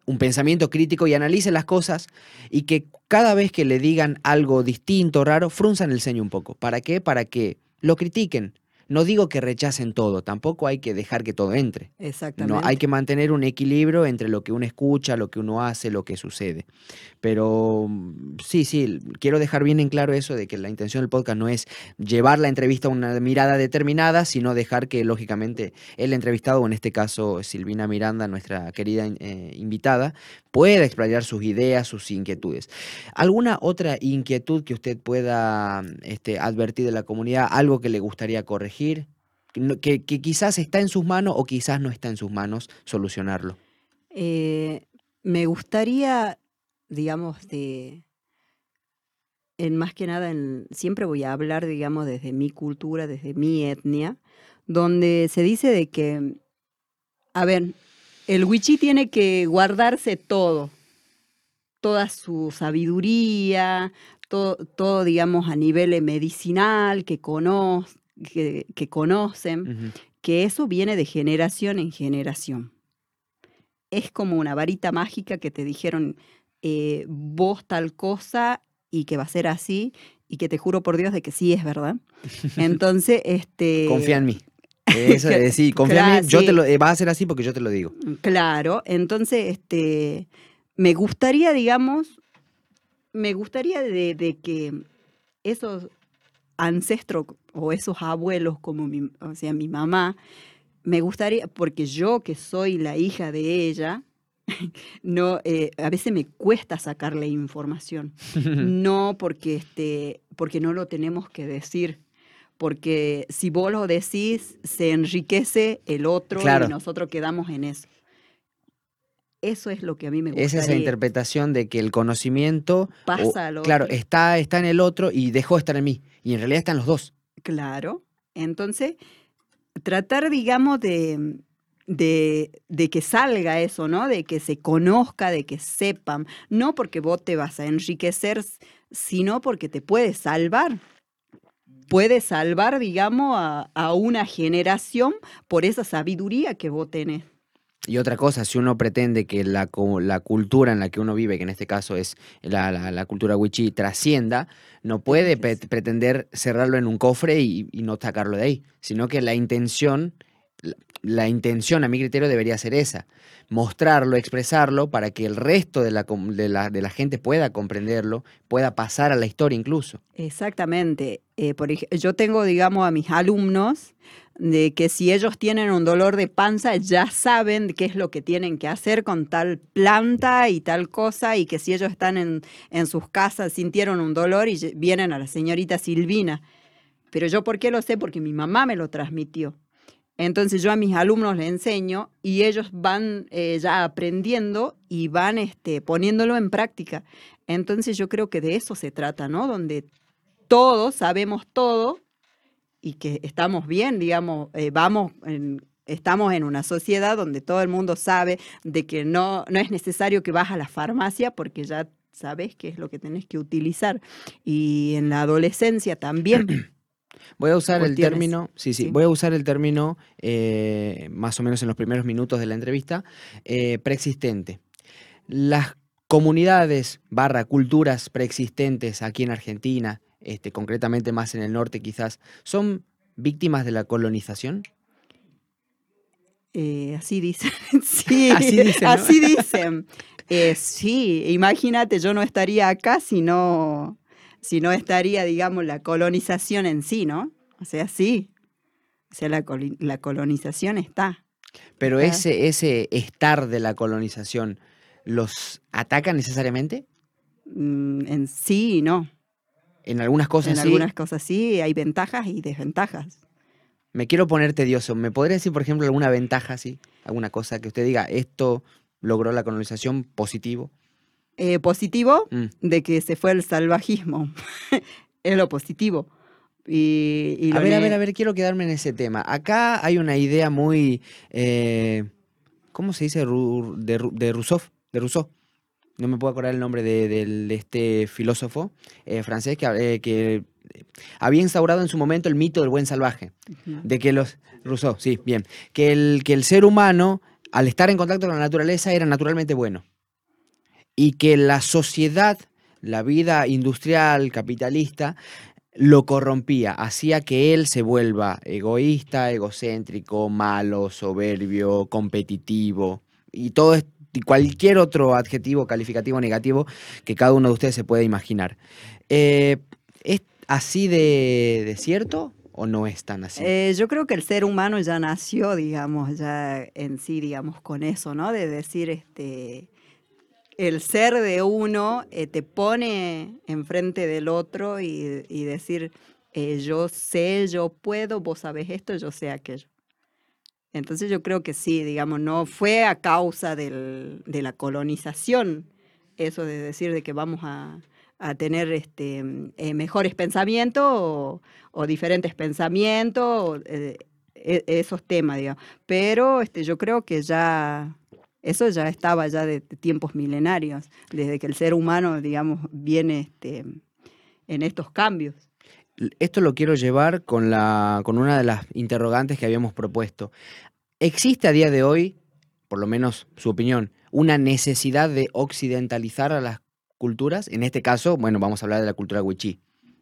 un pensamiento crítico y analice las cosas y que cada vez que le digan algo distinto, raro, frunzan el ceño un poco. ¿Para qué? Para que lo critiquen, no digo que rechacen todo, tampoco hay que dejar que todo entre. Exactamente. No, hay que mantener un equilibrio entre lo que uno escucha, lo que uno hace, lo que sucede. Pero mm, sí, sí, quiero dejar bien en claro eso de que la intención del podcast no es llevar la entrevista a una mirada determinada, sino dejar que, lógicamente, el entrevistado, o en este caso Silvina Miranda, nuestra querida eh, invitada, pueda explayar sus ideas, sus inquietudes. ¿Alguna otra inquietud que usted pueda este, advertir de la comunidad? ¿Algo que le gustaría corregir? Que, quizás está en sus manos o quizás no está en sus manos solucionarlo. Eh, me gustaría, digamos, de... En más que nada, siempre voy a hablar, digamos, desde mi cultura, desde mi etnia, donde se dice de que, a ver, el wichí tiene que guardarse todo, toda su sabiduría, todo, digamos, a nivel medicinal que, que, conocen, que eso viene de generación en generación. Es como una varita mágica que te dijeron, eh, vos tal cosa y que va a ser así y que te juro por Dios de que sí es verdad. Entonces, este... Confía en mí. Eso es decir, confía en mí, yo te lo, eh, va a ser así porque yo te lo digo. Claro, entonces, este, me gustaría, digamos, me gustaría de, que esos ancestros o esos abuelos como mi, o sea, mi mamá, me gustaría, porque yo que soy la hija de ella, no, eh, a veces me cuesta sacarle información. no porque, este, porque no lo tenemos que decir. Porque si vos lo decís, se enriquece el otro y nosotros quedamos en eso. Eso es lo que a mí me gusta. Es esa interpretación de que el conocimiento pasa Claro, está, está en el otro y dejó de estar en mí. Y en realidad están los dos. Claro. Entonces, tratar, digamos, de, de, que salga eso, ¿no? De que se conozca, de que sepan, no porque vos te vas a enriquecer, sino porque te puedes salvar. Puedes salvar, digamos, a, a una generación por esa sabiduría que vos tenés. Y otra cosa, si uno pretende que la, la, cultura en la que uno vive, que en este caso es la, la, cultura wichí, trascienda, no puede pretender cerrarlo en un cofre y, y, no sacarlo de ahí, sino que la intención la intención, a mi criterio, debería ser esa, mostrarlo, expresarlo, para que el resto de la, de la, gente pueda comprenderlo, pueda pasar a la historia incluso. Exactamente. Eh, yo tengo, digamos, a mis alumnos de que si ellos tienen un dolor de panza, ya saben qué es lo que tienen que hacer con tal planta y tal cosa, y que si ellos están en, en sus casas, sintieron un dolor y vienen a la señorita Silvina. Pero yo, ¿por qué lo sé? Porque mi mamá me lo transmitió. Entonces yo a mis alumnos les enseño y ellos van eh, ya aprendiendo y van este, poniéndolo en práctica. Entonces yo creo que de eso se trata, ¿no? Donde todos sabemos todo y que estamos bien, digamos, eh, vamos estamos en una sociedad donde todo el mundo sabe de que no, no es necesario que vas a la farmacia porque ya sabes qué es lo que tenés que utilizar. Y en la adolescencia también. Voy a usar el término, sí, sí, voy a usar el término eh, más o menos en los primeros minutos de la entrevista, eh, preexistente. Las comunidades barra culturas preexistentes aquí en Argentina, este, concretamente más en el norte quizás, ¿son víctimas de la colonización? Eh, así dicen, sí, así dicen. Así dicen. sí, imagínate, yo no estaría acá si no, si no estaría, digamos, la colonización en sí, ¿no? O sea, sí. O sea, la, colonización está. Pero ese, ese estar de la colonización, ¿los ataca necesariamente? Mm, en sí, no. En algunas cosas sí. En algunas cosas sí, hay ventajas y desventajas. Me quiero poner tedioso. ¿Me podría decir, por ejemplo, alguna ventaja, sí? ¿Alguna cosa que usted diga, esto logró la colonización positivo? Eh, positivo mm. de que se fue el salvajismo. es lo positivo. Y, a ver, a ver, a ver, quiero quedarme en ese tema. Acá hay una idea muy, eh, ¿cómo se dice? De, de Rousseau, de Rousseau. No me puedo acordar el nombre de, este filósofo eh, francés que, que, había instaurado en su momento el mito del buen salvaje. De que los... Rousseau, sí, bien. Que el, que el ser humano, al estar en contacto con la naturaleza, era naturalmente bueno y que la sociedad, la vida industrial, capitalista, lo corrompía, hacía que él se vuelva egoísta, egocéntrico, malo, soberbio, competitivo y todo y cualquier otro adjetivo calificativo negativo que cada uno de ustedes se pueda imaginar. Eh, ¿Es así de, cierto o no es tan así? Eh, yo creo que el ser humano ya nació, digamos, ya en sí, digamos, con eso, ¿no? De decir, este, el ser de uno eh, te pone enfrente del otro y, decir, eh, yo sé, yo puedo, vos sabés esto, yo sé aquello. Entonces yo creo que sí, digamos, no fue a causa de la colonización eso de decir de que vamos a, tener este, eh, mejores pensamientos o, diferentes pensamientos, e, esos temas, digamos. Pero este, yo creo que ya eso ya estaba ya de, tiempos milenarios, desde que el ser humano, digamos, viene este, en estos cambios. Esto lo quiero llevar con, la, con una de las interrogantes que habíamos propuesto. ¿Existe a día de hoy, por lo menos su opinión, una necesidad de occidentalizar a las culturas? En este caso, bueno, vamos a hablar de la cultura wichí.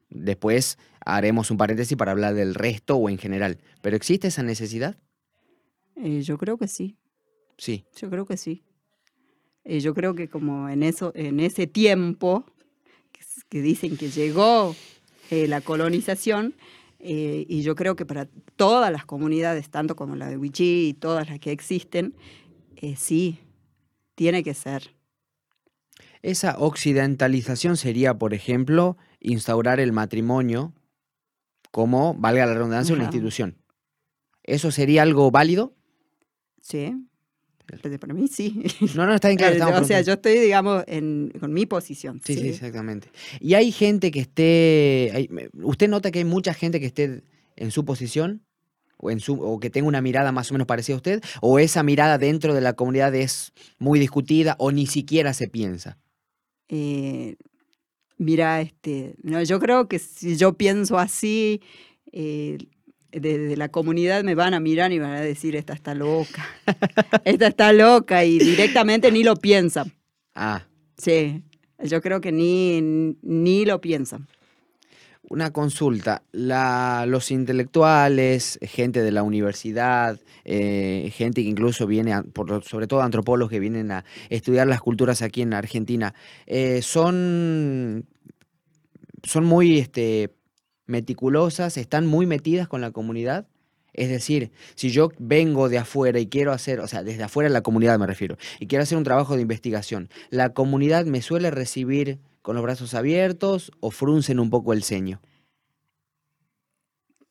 Después haremos un paréntesis para hablar del resto o en general. ¿Pero existe esa necesidad? Eh, yo creo que sí. Sí. Yo creo que sí. Eh, yo creo que como en, eso, en ese tiempo que, dicen que llegó eh, la colonización, eh, y yo creo que para todas las comunidades, tanto como la de Wichí y todas las que existen, sí, tiene que ser. Esa occidentalización sería, por ejemplo, instaurar el matrimonio como, valga la redundancia, una institución. ¿Eso sería algo válido? Sí. Para mí sí. No, no, está bien claro. o sea, yo estoy, digamos, con mi posición. Sí, sí, exactamente. Y hay gente que esté. ¿Usted nota que hay mucha gente que esté en su posición? O, en su, o que tenga una mirada más o menos parecida a usted, o esa mirada dentro de la comunidad es muy discutida o ni siquiera se piensa. Eh, mira, este, no, yo creo que si yo pienso así, eh, desde la comunidad me van a mirar y van a decir, esta está loca, esta está loca, y directamente ni lo piensan. Ah. Sí, yo creo que ni, ni lo piensan. Una consulta, la, los intelectuales, gente de la universidad, eh, gente que incluso viene, por, sobre todo antropólogos que vienen a estudiar las culturas aquí en Argentina, eh, son, son muy este, meticulosas, están muy metidas con la comunidad. Es decir, si yo vengo de afuera y quiero hacer, o sea, desde afuera de la comunidad me refiero, y quiero hacer un trabajo de investigación, ¿la comunidad me suele recibir con los brazos abiertos o fruncen un poco el ceño?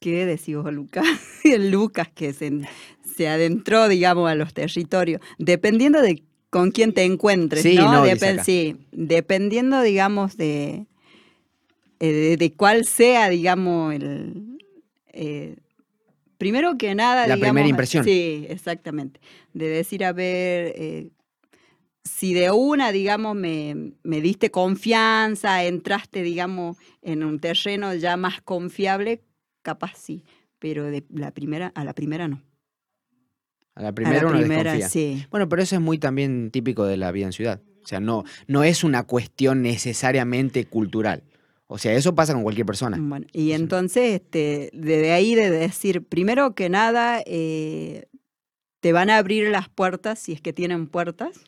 ¿Qué decís Lucas? Lucas que se, se, adentró, digamos, a los territorios, dependiendo de con quién te encuentres, sí, ¿no? sí, dependiendo, digamos, de, eh, de, cuál sea, digamos, el... Eh, primero que nada, la primera impresión. Sí, exactamente. De decir, a ver, eh, si de una, digamos, me, me, diste confianza, entraste, digamos, en un terreno ya más confiable, capaz sí, pero de la primera a la primera no. A la primera, a la primera sí. Bueno, pero eso es muy también típico de la vida en ciudad. O sea, no, no es una cuestión necesariamente cultural. O sea, eso pasa con cualquier persona. Bueno, y entonces, este, desde ahí de decir, primero que nada, eh, te van a abrir las puertas, si es que tienen puertas.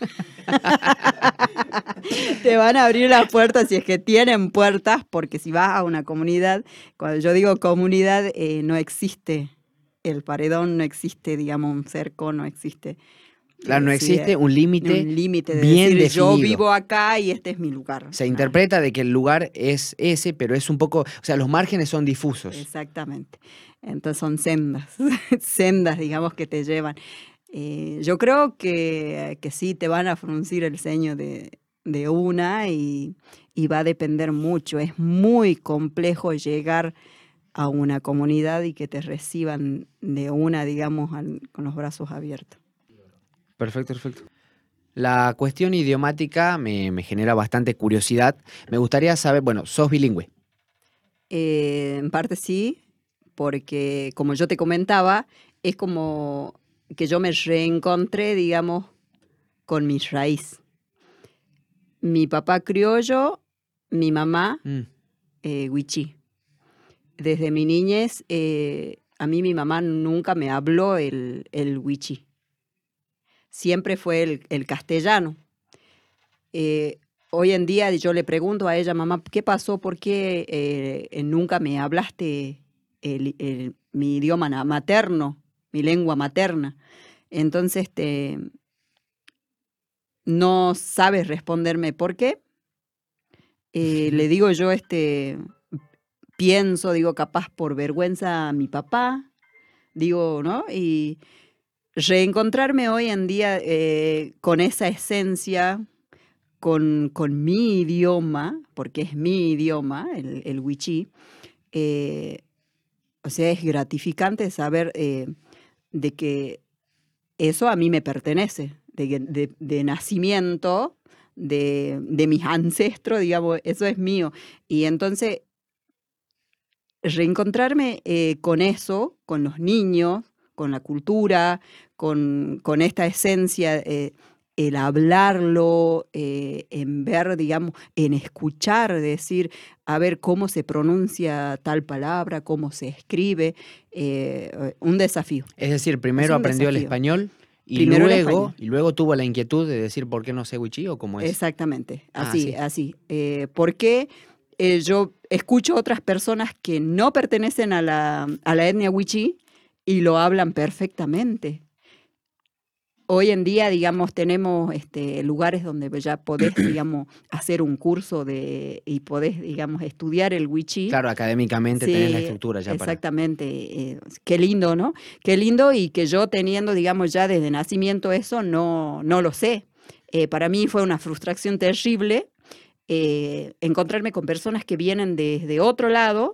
te van a abrir las puertas si es que tienen puertas, porque si vas a una comunidad, cuando yo digo comunidad, eh, no existe el paredón, no existe, digamos, un cerco, no existe Claro, no existe un límite bien decir, Yo vivo acá y este es mi lugar. Se interpreta de que el lugar es ese, pero es un poco, o sea, los márgenes son difusos. Exactamente. Entonces son sendas, sendas, digamos, que te llevan. Eh, yo creo que, que, sí te van a fruncir el ceño de, una y, y va a depender mucho. Es muy complejo llegar a una comunidad y que te reciban de una, digamos, con los brazos abiertos. Perfecto, perfecto. La cuestión idiomática me, genera bastante curiosidad. Me gustaría saber, bueno, ¿sos bilingüe? Eh, en parte sí, porque como yo te comentaba, es como que yo me reencontré, digamos, con mi raíz. Mi papá criollo, mi mamá mm. eh, huichí. Desde mi niñez, eh, a mí mi mamá nunca me habló el, el siempre fue el, castellano. Eh, hoy en día yo le pregunto a ella, mamá, ¿qué pasó? ¿Por qué eh, nunca me hablaste mi idioma materno, mi lengua materna? Entonces, este, no sabes responderme por qué. Eh, le digo yo, este, pienso, digo, capaz por vergüenza a mi papá, digo, ¿no? Y reencontrarme hoy en día eh, con esa esencia, con, con, mi idioma, porque es mi idioma, el, el wichí, eh, o sea, es gratificante saber eh, de que eso a mí me pertenece, de, de, nacimiento, de, de, mis ancestros, digamos, eso es mío. Y entonces, reencontrarme con eso, con los niños, con la cultura, con, con esta esencia, eh, el hablarlo, eh, en ver, digamos, en escuchar, decir, a ver cómo se pronuncia tal palabra, cómo se escribe, eh, un desafío. Es decir, primero aprendió el español. Y luego, y luego tuvo la inquietud de decir por qué no sé wichí o cómo es. Exactamente, ah, así, así. porque yo escucho otras personas que no pertenecen a la, a la etnia wichí y lo hablan perfectamente. hoy en día, digamos, tenemos este, lugares donde ya podés, digamos, hacer un curso de y podés, digamos, estudiar el wichí. Claro, académicamente tenés la estructura ya Exactamente. Eh, qué lindo, ¿no? Qué lindo y que yo teniendo, digamos, ya desde nacimiento eso, no, no lo sé. Eh, para mí fue una frustración terrible eh, encontrarme con personas que vienen desde otro lado,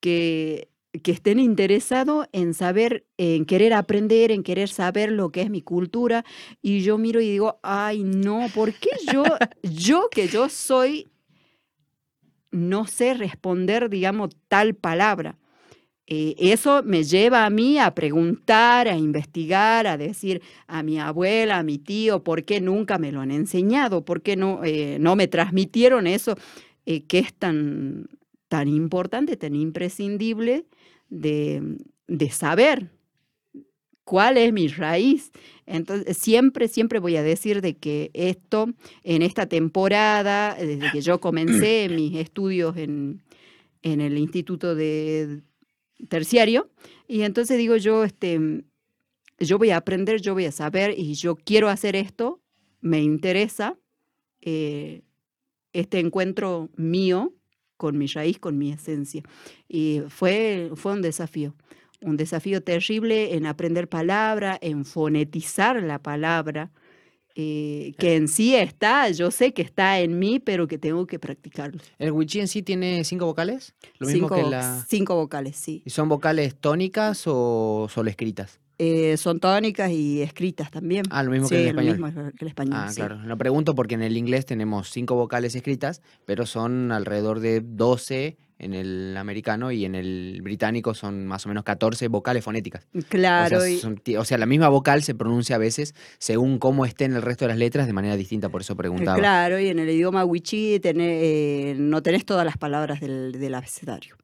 que que estén interesados en saber, en querer aprender, en querer saber lo que es mi cultura. Y yo miro y digo, ay, no, ¿por qué yo, yo que yo soy, no sé responder, digamos, tal palabra? Eh, eso me lleva a mí a preguntar, a investigar, a decir a mi abuela, a mi tío, ¿por qué nunca me lo han enseñado? ¿Por qué no, eh, no me transmitieron eso eh, que es tan, tan importante, tan imprescindible de, saber cuál es mi raíz. Entonces, siempre, siempre voy a decir de que esto, en esta temporada, desde que yo comencé mis estudios en, en el Instituto de Terciario, y entonces digo yo, este, yo voy a aprender, yo voy a saber, y yo quiero hacer esto, me interesa eh, este encuentro mío con mi raíz, con mi esencia. Y fue, fue un desafío, un desafío terrible en aprender palabra, en fonetizar la palabra, eh, que en sí está, yo sé que está en mí, pero que tengo que practicarlo. ¿El wichí en sí tiene cinco vocales? Lo mismo cinco, que la... cinco vocales, sí. ¿Y son vocales tónicas o solo escritas? Eh, son tónicas y escritas también. Ah, lo mismo que el español. Lo mismo que el español. Ah, claro. Lo pregunto porque en el inglés tenemos cinco vocales escritas, pero son alrededor de 12 en el americano y en el británico son más o menos 14 vocales fonéticas. Claro. O sea, la misma vocal se pronuncia a veces según cómo esté en el resto de las letras de manera distinta, por eso preguntaba. Claro, y en el idioma wichí eh, no tenés todas las palabras del, abecedario.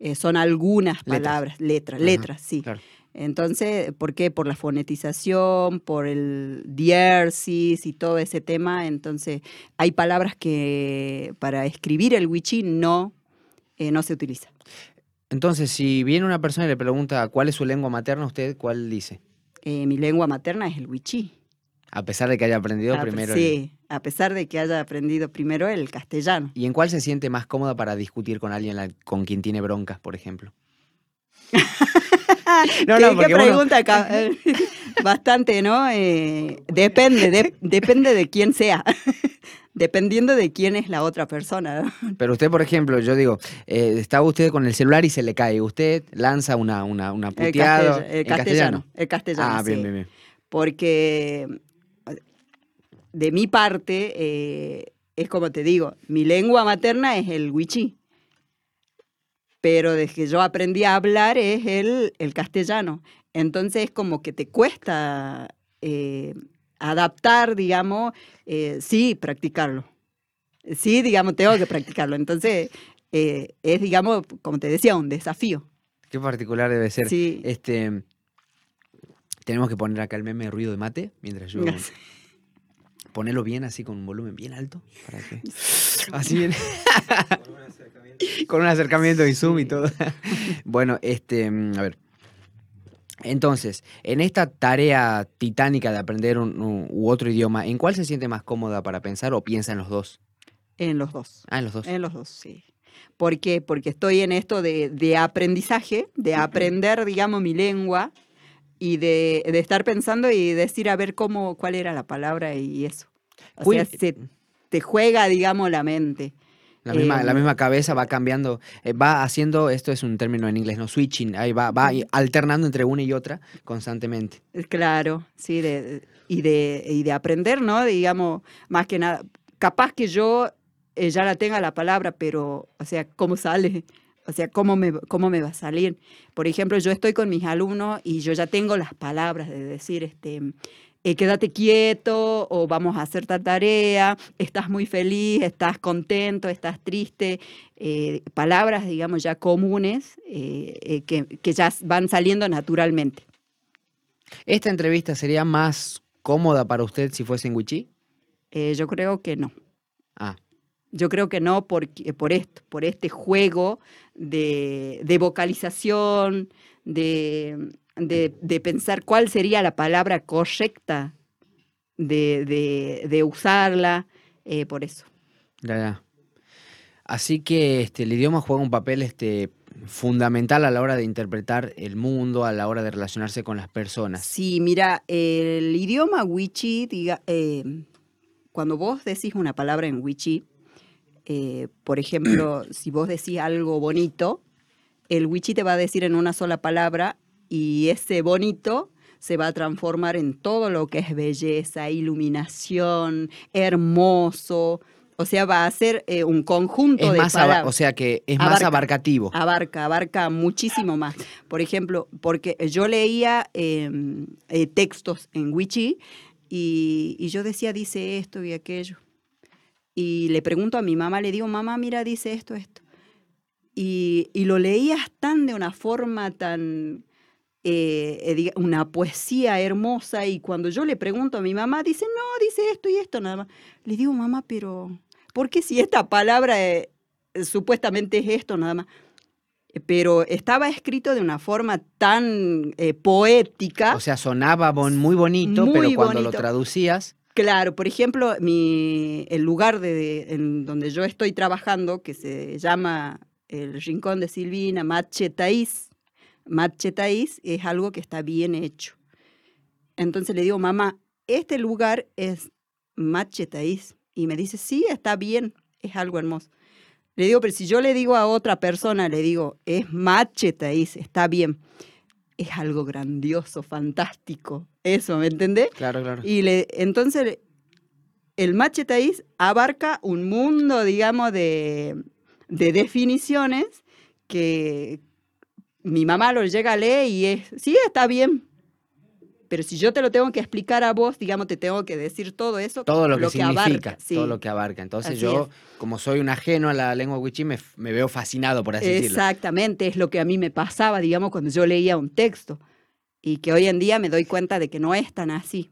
Eh, son algunas palabras, letras, letras, sí. Claro. Entonces, ¿por qué? Por la fonetización, por el diérsis y todo ese tema. Entonces, hay palabras que para escribir el wichí no, eh, no se utiliza. Entonces, si viene una persona y le pregunta cuál es su lengua materna, ¿usted cuál dice? Eh, mi lengua materna es el wichí. A pesar de que haya aprendido primero. Sí, a pesar de que haya aprendido primero el castellano. ¿Y en cuál se siente más cómoda para discutir con alguien con quien tiene broncas, por ejemplo? no, no, ¿Qué, pregunta acá? Bastante, ¿no? Eh, depende, depende de quién sea. Dependiendo de quién es la otra persona. Pero usted, por ejemplo, yo digo, eh, estaba usted con el celular y se le cae. Usted lanza una, una, una puteada. El, castellano, el castellano. Ah, bien, bien, bien. Porque de mi parte, eh, es como te digo, mi lengua materna es el wichí pero desde que yo aprendí a hablar es el, el castellano. Entonces, como que te cuesta eh, adaptar, digamos, eh, sí, practicarlo. Sí, digamos, tengo que practicarlo. Entonces, eh, es, digamos, como te decía, un desafío. Qué particular debe ser. Sí. Este, tenemos que poner acá el meme de ruido de mate mientras yo... Ponerlo bien así con un volumen bien alto para que... Así bien. Con un acercamiento y Zoom y todo. bueno, este, mm, a ver. Entonces, en esta tarea titánica de aprender un, u otro idioma, ¿en cuál se siente más cómoda para pensar o piensa en los dos? En los dos. Ah, en los dos. En los dos, sí. ¿Por qué? Porque estoy en esto de, aprendizaje, de aprender, digamos, mi lengua y de, estar pensando y decir a ver cómo, cuál era la palabra y eso. O sea, se te juega, digamos, la mente. La misma, la em, misma cabeza va cambiando, eh, va haciendo, esto es un término en inglés, ¿no? Switching, ahí va, va alternando entre una y otra constantemente. Eh, claro, sí, de, y, de, y de aprender, ¿no? Digamos, más que nada, capaz que yo eh, ya la tenga la palabra, pero, o sea, ¿cómo sale? O sea, ¿cómo me, ¿cómo me va a salir? Por ejemplo, yo estoy con mis alumnos y yo ya tengo las palabras de decir, este, eh, quédate quieto o vamos a hacer tal tarea, estás muy feliz, estás contento, estás triste, eh, palabras, digamos, ya comunes eh, que, que, ya van saliendo naturalmente. ¿Esta entrevista sería más cómoda para usted si fuese en Wichí? yo creo que no. Ah. Yo creo que no por, por esto, por este juego de, de vocalización, de, de, pensar cuál sería la palabra correcta de, usarla, eh, por eso. Así que este, el idioma juega un papel este, fundamental a la hora de interpretar el mundo, a la hora de relacionarse con las personas. Sí, mira, el idioma wichi, diga, eh, cuando vos decís una palabra en wichi, eh, por ejemplo, si vos decís algo bonito, el wichi te va a decir en una sola palabra y ese bonito se va a transformar en todo lo que es belleza, iluminación, hermoso. O sea, va a ser eh, un conjunto de más palabras. O sea que es más abarcativo. Abarca, abarca muchísimo más. Por ejemplo, porque yo leía em, eh, textos en Wichi y, y yo decía, dice esto y aquello. Y le pregunto a mi mamá, le digo, mamá, mira, dice esto, esto. Y, y lo leías tan de una forma tan eh, eh, una poesía hermosa y cuando yo le pregunto a mi mamá, dice, no, dice esto y esto nada más. Le digo, mamá, pero ¿por qué si esta palabra eh, supuestamente es esto nada más? Pero estaba escrito de una forma tan poética. O sea, sonaba muy bonito, pero cuando lo traducías... Claro, por ejemplo, mi, el lugar de, en donde yo estoy trabajando, que se llama el Rincón de Silvina, Machetaís, Machetais es algo que está bien hecho. Entonces le digo, mamá, este lugar es Machetais. Y me dice, sí, está bien, es algo hermoso. Le digo, pero si yo le digo a otra persona, le digo, es Machetais, está bien. Es algo grandioso, fantástico. Eso, ¿me entendés? Claro, claro. Y le, entonces el Machetais abarca un mundo, digamos, de, de definiciones que, mi mamá lo llega a leer y es, sí, está bien. Pero si yo te lo tengo que explicar a vos, digamos, te tengo que decir todo eso. Todo lo que, significa, todo lo que abarca. Entonces yo, como soy un ajeno a la lengua wichí, me, veo fascinado, por así decirlo. Exactamente, es lo que a mí me pasaba, digamos, cuando yo leía un texto. Y que hoy en día me doy cuenta de que no es tan así.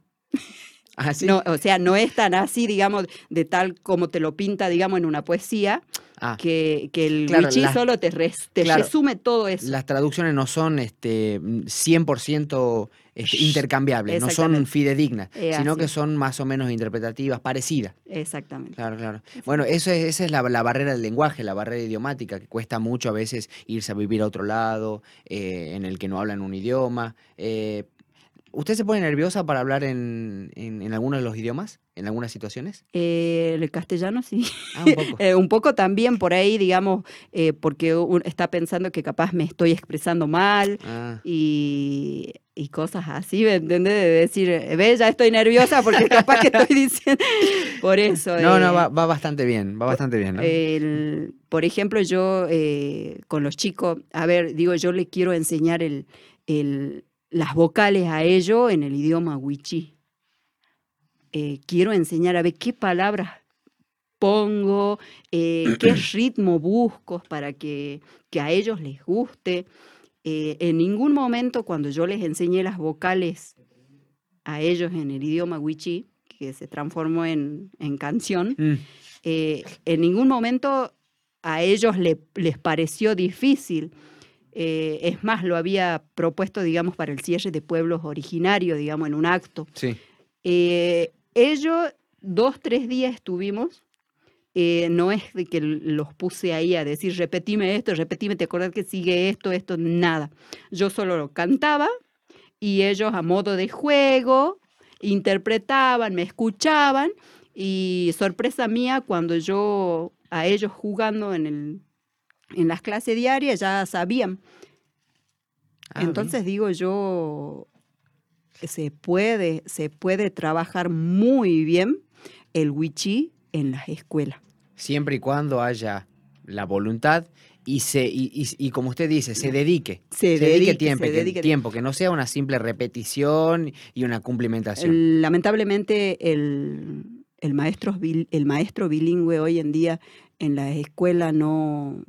¿Ah, no, o sea, no es tan así, digamos, de tal como te lo pinta, digamos, en una poesía, ah. que, el claro, solo te, resume todo eso. Las traducciones no son este, 100% este, intercambiables, no son fidedignas, sino que son más o menos interpretativas, parecidas. Exactamente. Claro, claro. Bueno, eso es, esa es la, barrera del lenguaje, la barrera idiomática, que cuesta mucho a veces irse a vivir a otro lado, eh, en el que no hablan un idioma. Eh, ¿Usted se pone nerviosa para hablar en, en, alguno de los idiomas, en algunas situaciones? Eh, el castellano sí. Ah, un poco. Eh, un poco también por ahí, digamos, eh, porque está pensando que capaz me estoy expresando mal ah. y, y, cosas así, ¿me entiendes? De decir, ve, ya estoy nerviosa porque capaz que estoy diciendo. por eso. No, no, va, va, bastante bien, va bastante bien. ¿no? por ejemplo, yo con los chicos, a ver, digo, yo le quiero enseñar el, el las vocales a ello en el idioma wichí. Eh, quiero enseñar a ver qué palabras pongo, eh, qué ritmo busco para que, a ellos les guste. Eh, en ningún momento cuando yo les enseñé las vocales a ellos en el idioma wichí, que se transformó en, canción, mm. en ningún momento a ellos les pareció difícil eh, es más, lo había propuesto, digamos, para el cierre de pueblos originarios, digamos, en un acto. Sí. Eh, ellos, dos, tres días estuvimos. Eh, no es de que los puse ahí a decir, repetime esto, repetime, te acordás que sigue esto, esto, nada. Yo solo lo cantaba y ellos a modo de juego interpretaban, me escuchaban y sorpresa mía cuando yo a ellos jugando en el en las clases diarias ya sabían. Ah, Entonces digo yo, se puede, se puede trabajar muy bien el wichí en las escuelas. Siempre y cuando haya la voluntad y, se, y, como usted dice, se dedique. Se, dedique, tiempo, que, tiempo, que no sea una simple repetición y una cumplimentación. Lamentablemente el, el, maestro, el maestro bilingüe hoy en día en la escuela no,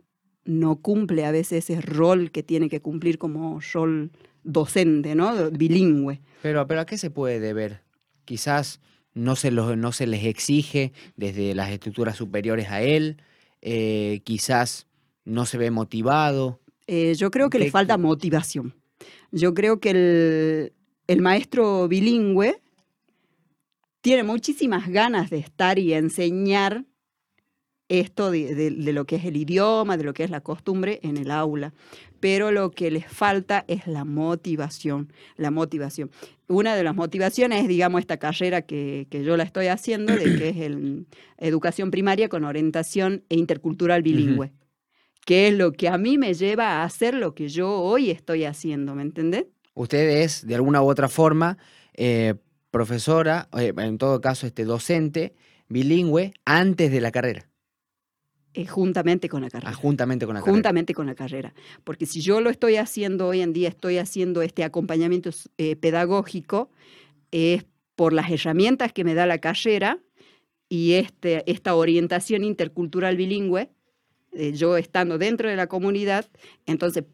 no cumple a veces ese rol que tiene que cumplir como rol docente, ¿no? Bilingüe. Pero, pero ¿a qué se puede deber? Quizás no se, no se les exige desde las estructuras superiores a él, eh, quizás no se ve motivado. Eh, yo creo que le falta motivación. Yo creo que el, el maestro bilingüe tiene muchísimas ganas de estar y enseñar esto de, lo que es el idioma, de lo que es la costumbre en el aula. Pero lo que les falta es la motivación, la motivación. Una de las motivaciones es, digamos, esta carrera que, yo la estoy haciendo, de que es el, educación primaria con orientación e intercultural bilingüe, que es lo que a mí me lleva a hacer lo que yo hoy estoy haciendo, ¿me entendés? Usted es, de alguna u otra forma, eh, profesora, eh, en todo caso, este docente bilingüe antes de la carrera. Eh, juntamente con la carrera. Ah, juntamente con la carrera. Juntamente con la carrera. Porque si yo lo estoy haciendo hoy en día, estoy haciendo este acompañamiento eh, pedagógico, es por las herramientas que me da la carrera y este, esta orientación intercultural bilingüe, eh, yo estando dentro de la comunidad, entonces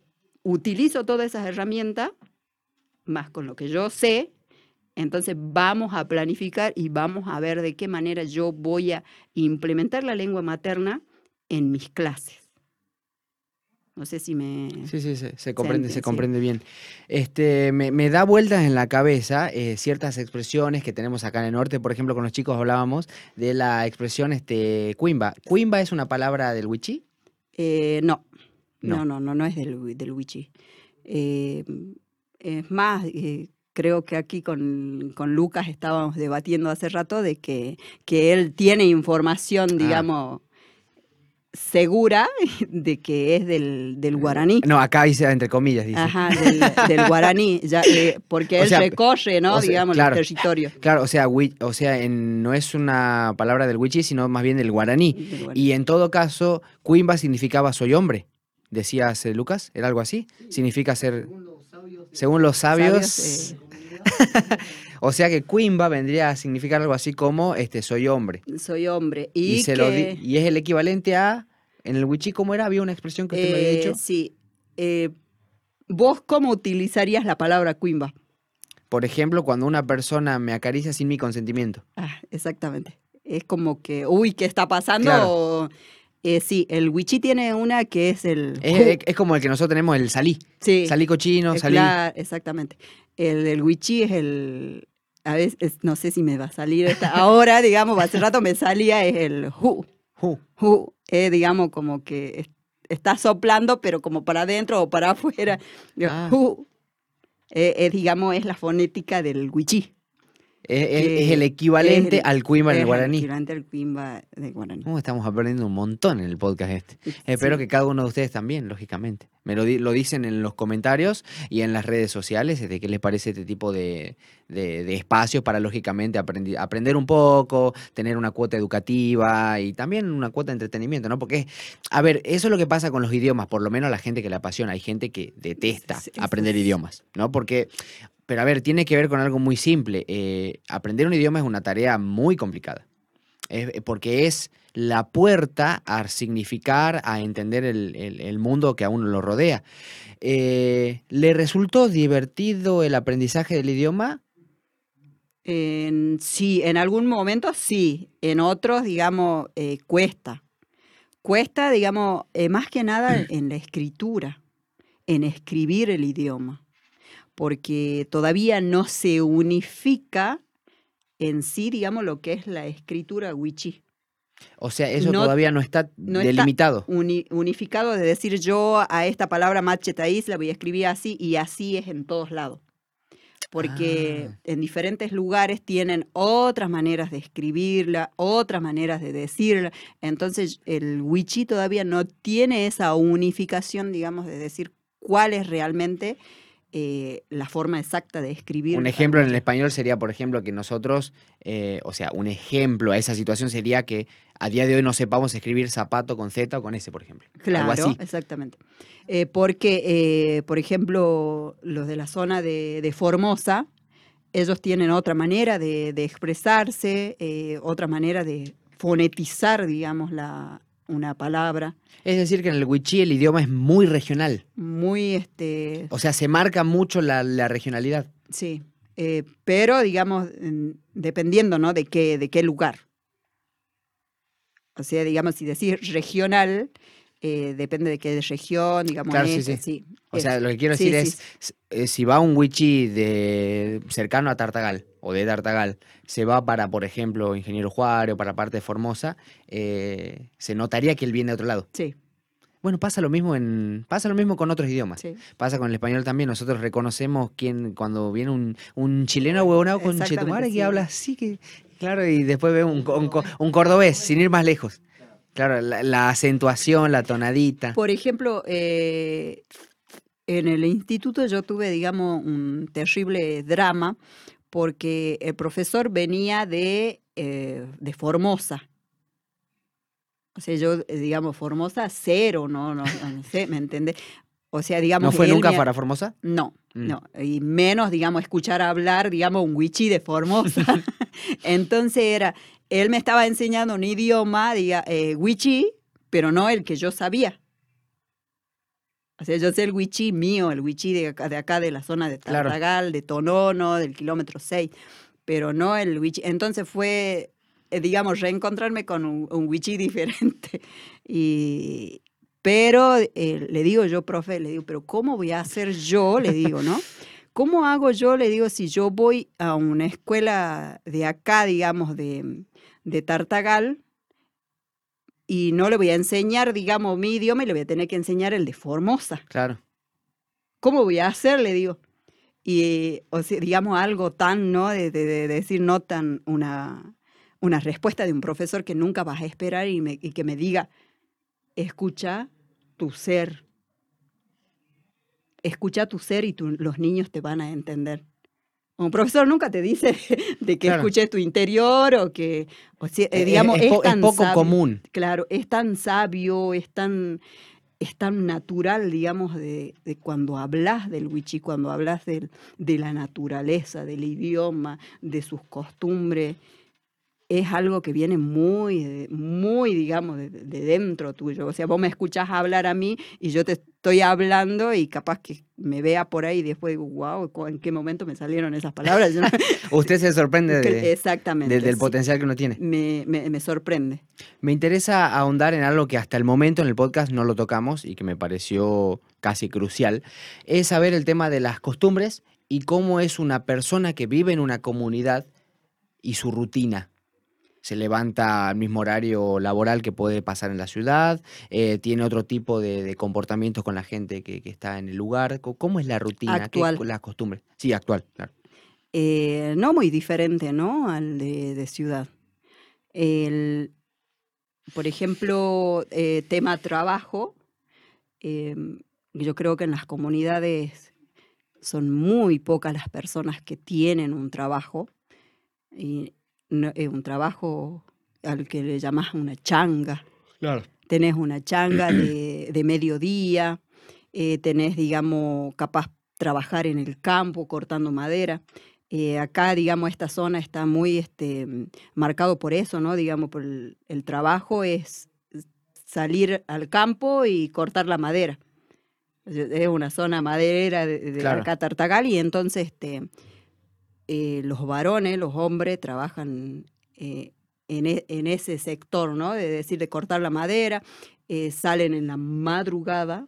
utilizo todas esas herramientas, más con lo que yo sé, entonces vamos a planificar y vamos a ver de qué manera yo voy a implementar la lengua materna en mis clases. No sé si me... Sí, sí, se comprende, se, comprende bien. Este, me, da vueltas en la cabeza eh, ciertas expresiones que tenemos acá en el norte. Por ejemplo, con los chicos hablábamos de la expresión este, cuimba. ¿Cuimba es una palabra del wichí? Eh, no. no. no. no, no, es del, del wichí. Eh, es más, creo que aquí con, Lucas estábamos debatiendo hace rato de que, que él tiene información, ah. Segura de que es del, del, guaraní. No, acá dice entre comillas, dice. Ajá, del, guaraní, ya, eh, porque él recorre, ¿no? Digamos, el territorio. Claro, o sea, o sea no es una palabra del wichí, sino más bien del guaraní. Y en todo caso, cuimba significaba soy hombre, decías Lucas, ¿era algo así? Significa ser... Según los sabios... Eh, o sea que Quimba vendría a significar algo así como este soy hombre. Soy hombre. Y, se lo y es el equivalente a. En el Wichí, ¿cómo era? Había una expresión que usted me había dicho. Eh, sí. Eh, ¿Vos cómo utilizarías la palabra Quimba? Por ejemplo, cuando una persona me acaricia sin mi consentimiento. Ah, exactamente. Es como que, uy, ¿qué está pasando? Eh, sí, el wichí tiene una que es el... Es, como el que nosotros tenemos, el salí. Sí. Salí cochino, salí... Claro, exactamente. El, el wichí es el... A veces, no sé si me va a salir esta, ahora, digamos, hace rato me salía, es el hu. Hu. Hu. Es, digamos, como que está soplando, pero como para adentro o para afuera. Ah. Hu. Es, digamos, es la fonética del wichí. Es, el equivalente al cuimba en el guaraní. Equivalente al cuimba del guaraní. estamos aprendiendo un montón en el podcast este. Espero que cada uno de ustedes también, lógicamente. Me lo, lo, dicen en los comentarios y en las redes sociales de qué les parece este tipo de, de, espacios para, lógicamente, aprender un poco, tener una cuota educativa y también una cuota de entretenimiento, ¿no? Porque, a ver, eso es lo que pasa con los idiomas, por lo menos a la gente que le apasiona. Hay gente que detesta aprender idiomas, ¿no? Porque pero a ver, tiene que ver con algo muy simple. Eh, aprender un idioma es una tarea muy complicada. Eh, porque es la puerta a significar, a entender el, mundo que a uno lo rodea. Eh, ¿Le resultó divertido el aprendizaje del idioma? sí, en algún momento sí, en otros, digamos, cuesta. Cuesta, digamos, más que nada en la escritura, en escribir el idioma porque todavía no se unifica en sí, digamos, lo que es la escritura wichí. O sea, eso todavía no está delimitado. unificado de decir yo a esta palabra machetaís la voy a escribir así y así es en todos lados. Porque ah. en diferentes lugares tienen otras maneras de escribirla, otras maneras de decirla. Entonces el wichí todavía no tiene esa unificación, digamos, de decir cuál es realmente eh, la forma exacta de escribir. Un ejemplo en el español sería, por ejemplo, que nosotros, eh, o sea, un ejemplo a esa situación sería que a día de hoy no sepamos escribir zapato con Z o con S, por ejemplo. Claro, exactamente. Eh, porque, por ejemplo, los de la zona de, Formosa, ellos tienen otra manera de, de expresarse, otra manera de fonetizar, digamos, la, una palabra. Es decir, que en el wichí el idioma es muy regional. Muy, este... O sea, se marca mucho la, regionalidad. Sí, eh, pero digamos, dependiendo, ¿no? De qué, de qué lugar. O sea, digamos, si decís regional, eh, depende de qué región, digamos. Claro, sí, este, sí. sí, O sea, lo que quiero decir es, eh, si va un wichi de cercano a Tartagal o de Tartagal, se va para, por ejemplo, Ingeniero Juárez o para parte de Formosa, eh, se notaría que él viene de otro lado. sí, Bueno, pasa lo mismo en pasa lo mismo con otros idiomas. sí. Pasa con el español también. Nosotros reconocemos quién cuando viene un, un chileno huevonado con chetumare que sí. habla así que claro y después ve un, un co- un cordobés sin ir más lejos. Claro, la, la acentuación, la tonadita. Por ejemplo, eh, en el instituto yo tuve, digamos, un terrible drama porque el profesor venía de, eh, de Formosa. O sea, yo, eh, digamos, Formosa cero, no, no, no sé, ¿me entiendes? O sea, digamos... ¿No fue nunca me- para Formosa? No, Mm. no. Y menos, digamos, escuchar hablar, digamos, un wichi de Formosa. Entonces era, él me estaba enseñando un idioma, diga, eh, wichi, pero no el que yo sabía. O sea, yo sé el wichi mío, el wichi de acá, de acá, de la zona de Claro. Tartagal, de Tonono, del kilómetro 6, pero no el wichi. Entonces fue, eh, digamos, reencontrarme con un, un diferente. Y, pero eh, le digo yo, profe, le digo, pero ¿cómo voy a hacer yo? Le digo, ¿no? ¿Cómo hago yo? Le digo, si yo voy a una escuela de acá, digamos, de, de Tartagal, y no le voy a enseñar, digamos, mi idioma, y le voy a tener que enseñar el de Formosa. Claro. ¿Cómo voy a hacer? Le digo. Y, o sea, digamos, algo tan, ¿no? De, de- de decir, no tan una, una respuesta de un profesor que nunca vas a esperar y, me- y que me diga, escucha tu ser. Escucha tu ser y tu- los niños te van a entender. Un profesor nunca te dice de que Claro. escuches tu interior o que, o sea, eh, Es- digamos, es, es, po- es tan poco sabio. común. Claro, es tan sabio, es tan, es tan natural, digamos, de, de cuando hablas del wichí, cuando hablas de la naturaleza, del idioma, de sus costumbres. Es algo que viene muy, muy, digamos, de, de dentro tuyo. O sea, vos me escuchás hablar a mí y yo te estoy hablando y capaz que me vea por ahí y después digo, wow, ¿en qué momento me salieron esas palabras? Usted se sorprende de- Exactamente. de- del sí. potencial que uno tiene. Me, me- me sorprende. Me interesa ahondar en algo que hasta el momento en el podcast no lo tocamos y que me pareció casi crucial, es saber el tema de las costumbres y cómo es una persona que vive en una comunidad y su rutina. Se levanta al mismo horario laboral que puede pasar en la ciudad, eh, tiene otro tipo de, de comportamientos con la gente que, que está en el lugar. ¿Cómo es la rutina? ¿Qué- Actual. las costumbres? Sí, actual, claro. eh, no muy diferente, ¿no? Al de, de ciudad. El, por ejemplo, eh, tema trabajo, yo creo que en las comunidades son muy pocas las personas que tienen un trabajo, y no- eh, un trabajo al que le llamas una changa. Claro. tenés una changa de, de mediodía, eh, tenés, digamos, capaz trabajar en el campo cortando madera. Eh, acá, digamos, esta zona está muy este, marcado por eso, ¿no? Digamos, por el, el trabajo es salir al campo y cortar la madera. Es es una zona maderera de, de Claro. acá Tartagal y entonces este, eh, los varones, los hombres trabajan eh, en, e- en ese sector, ¿no? De decir, de cortar la madera, eh, salen en la madrugada,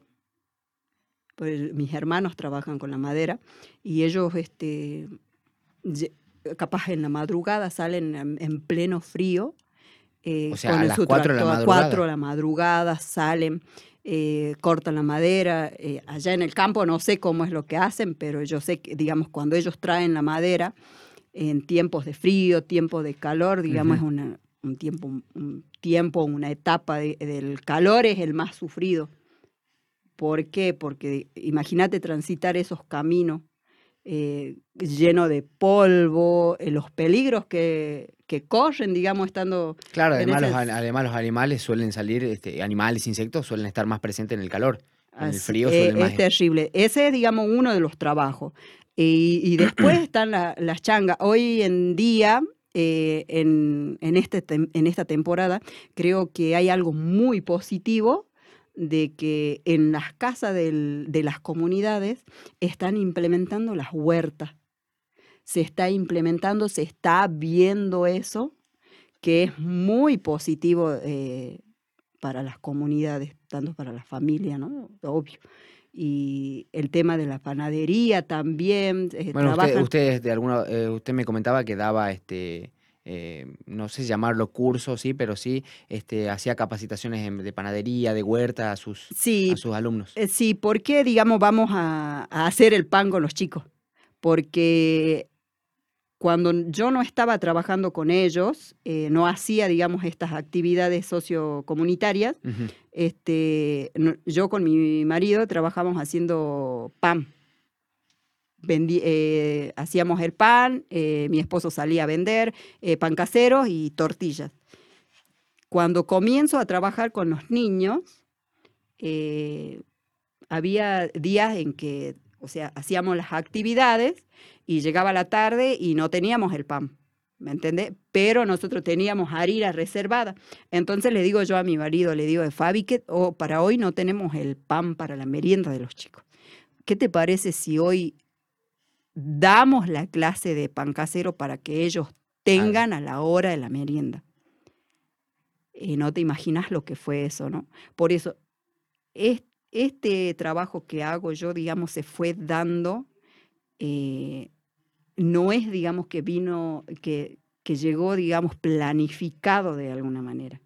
pues mis hermanos trabajan con la madera y ellos, este, capaz en la madrugada salen en, en pleno frío. O sea, con a el- las la a de la madrugada salen, eh, cortan la madera. eh, allá en el campo no sé cómo es lo que hacen, pero yo sé que, digamos, cuando ellos traen la madera, en tiempos de frío, tiempos de calor, digamos, es una- un tiempo, un tiempo, una etapa de- del calor es el más sufrido. ¿Por qué? Porque imagínate transitar esos caminos eh, llenos de polvo, eh, los peligros que, que corren, digamos, estando... Claro, además, los, además los animales suelen salir, este, animales, insectos suelen estar más presentes en el calor. En el frío más... es terrible. Ese es, digamos, uno de los trabajos. Y, y después están la- las changas. Hoy en día, eh, en, en, este, en esta temporada, creo que hay algo muy positivo de que en las casas del- de las comunidades están implementando las huertas. Se está implementando, se está viendo eso, que es muy positivo eh, para las comunidades, tanto para la familia, ¿no? Obvio. Y el tema de la panadería también. Eh, bueno, usted, de alguna, eh, usted me comentaba que daba este. Eh, no sé llamarlo curso, sí, pero sí este, hacía capacitaciones de panadería, de huerta a sus, a sus alumnos. sí, ¿por qué, digamos, vamos a, a, hacer el pan con los chicos? Porque cuando yo no estaba trabajando con ellos, eh, no hacía, digamos, estas actividades sociocomunitarias, este, yo con mi marido trabajamos haciendo Eh, hacíamos el pan, eh, mi esposo salía a vender pan casero y tortillas. Cuando comienzo a trabajar con los niños, había días en que, o sea, hacíamos las actividades y llegaba la tarde y no teníamos el pan. ¿Me entiendes? Pero nosotros teníamos harina reservada. Entonces le digo yo a mi marido, le digo, Fabi, que oh, para hoy no tenemos el pan para la merienda de los chicos. ¿Qué te parece si hoy damos la clase de pan casero para que ellos tengan a la hora de la merienda? Y no te imaginas lo que fue eso, ¿no? Por eso, este trabajo que hago yo, digamos, se fue dando eh, no es, digamos, que vino, que, que llegó, digamos, planificado de alguna manera.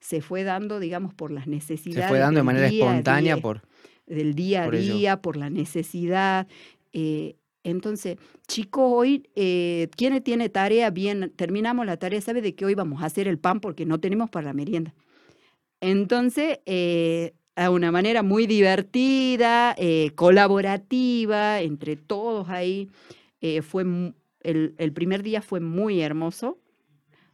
Se fue dando, digamos, por las necesidades. Se fue dando de manera espontánea por... Del día a día, por la necesidad. Eh, entonces, chicos, hoy, eh, ¿quién tiene tarea? Bien, terminamos la tarea, ¿sabe de qué hoy vamos a hacer el pan? Porque no tenemos para la merienda. Entonces, eh, a una manera muy divertida, colaborativa, entre todos ahí, eh, fue el, primer día fue muy hermoso,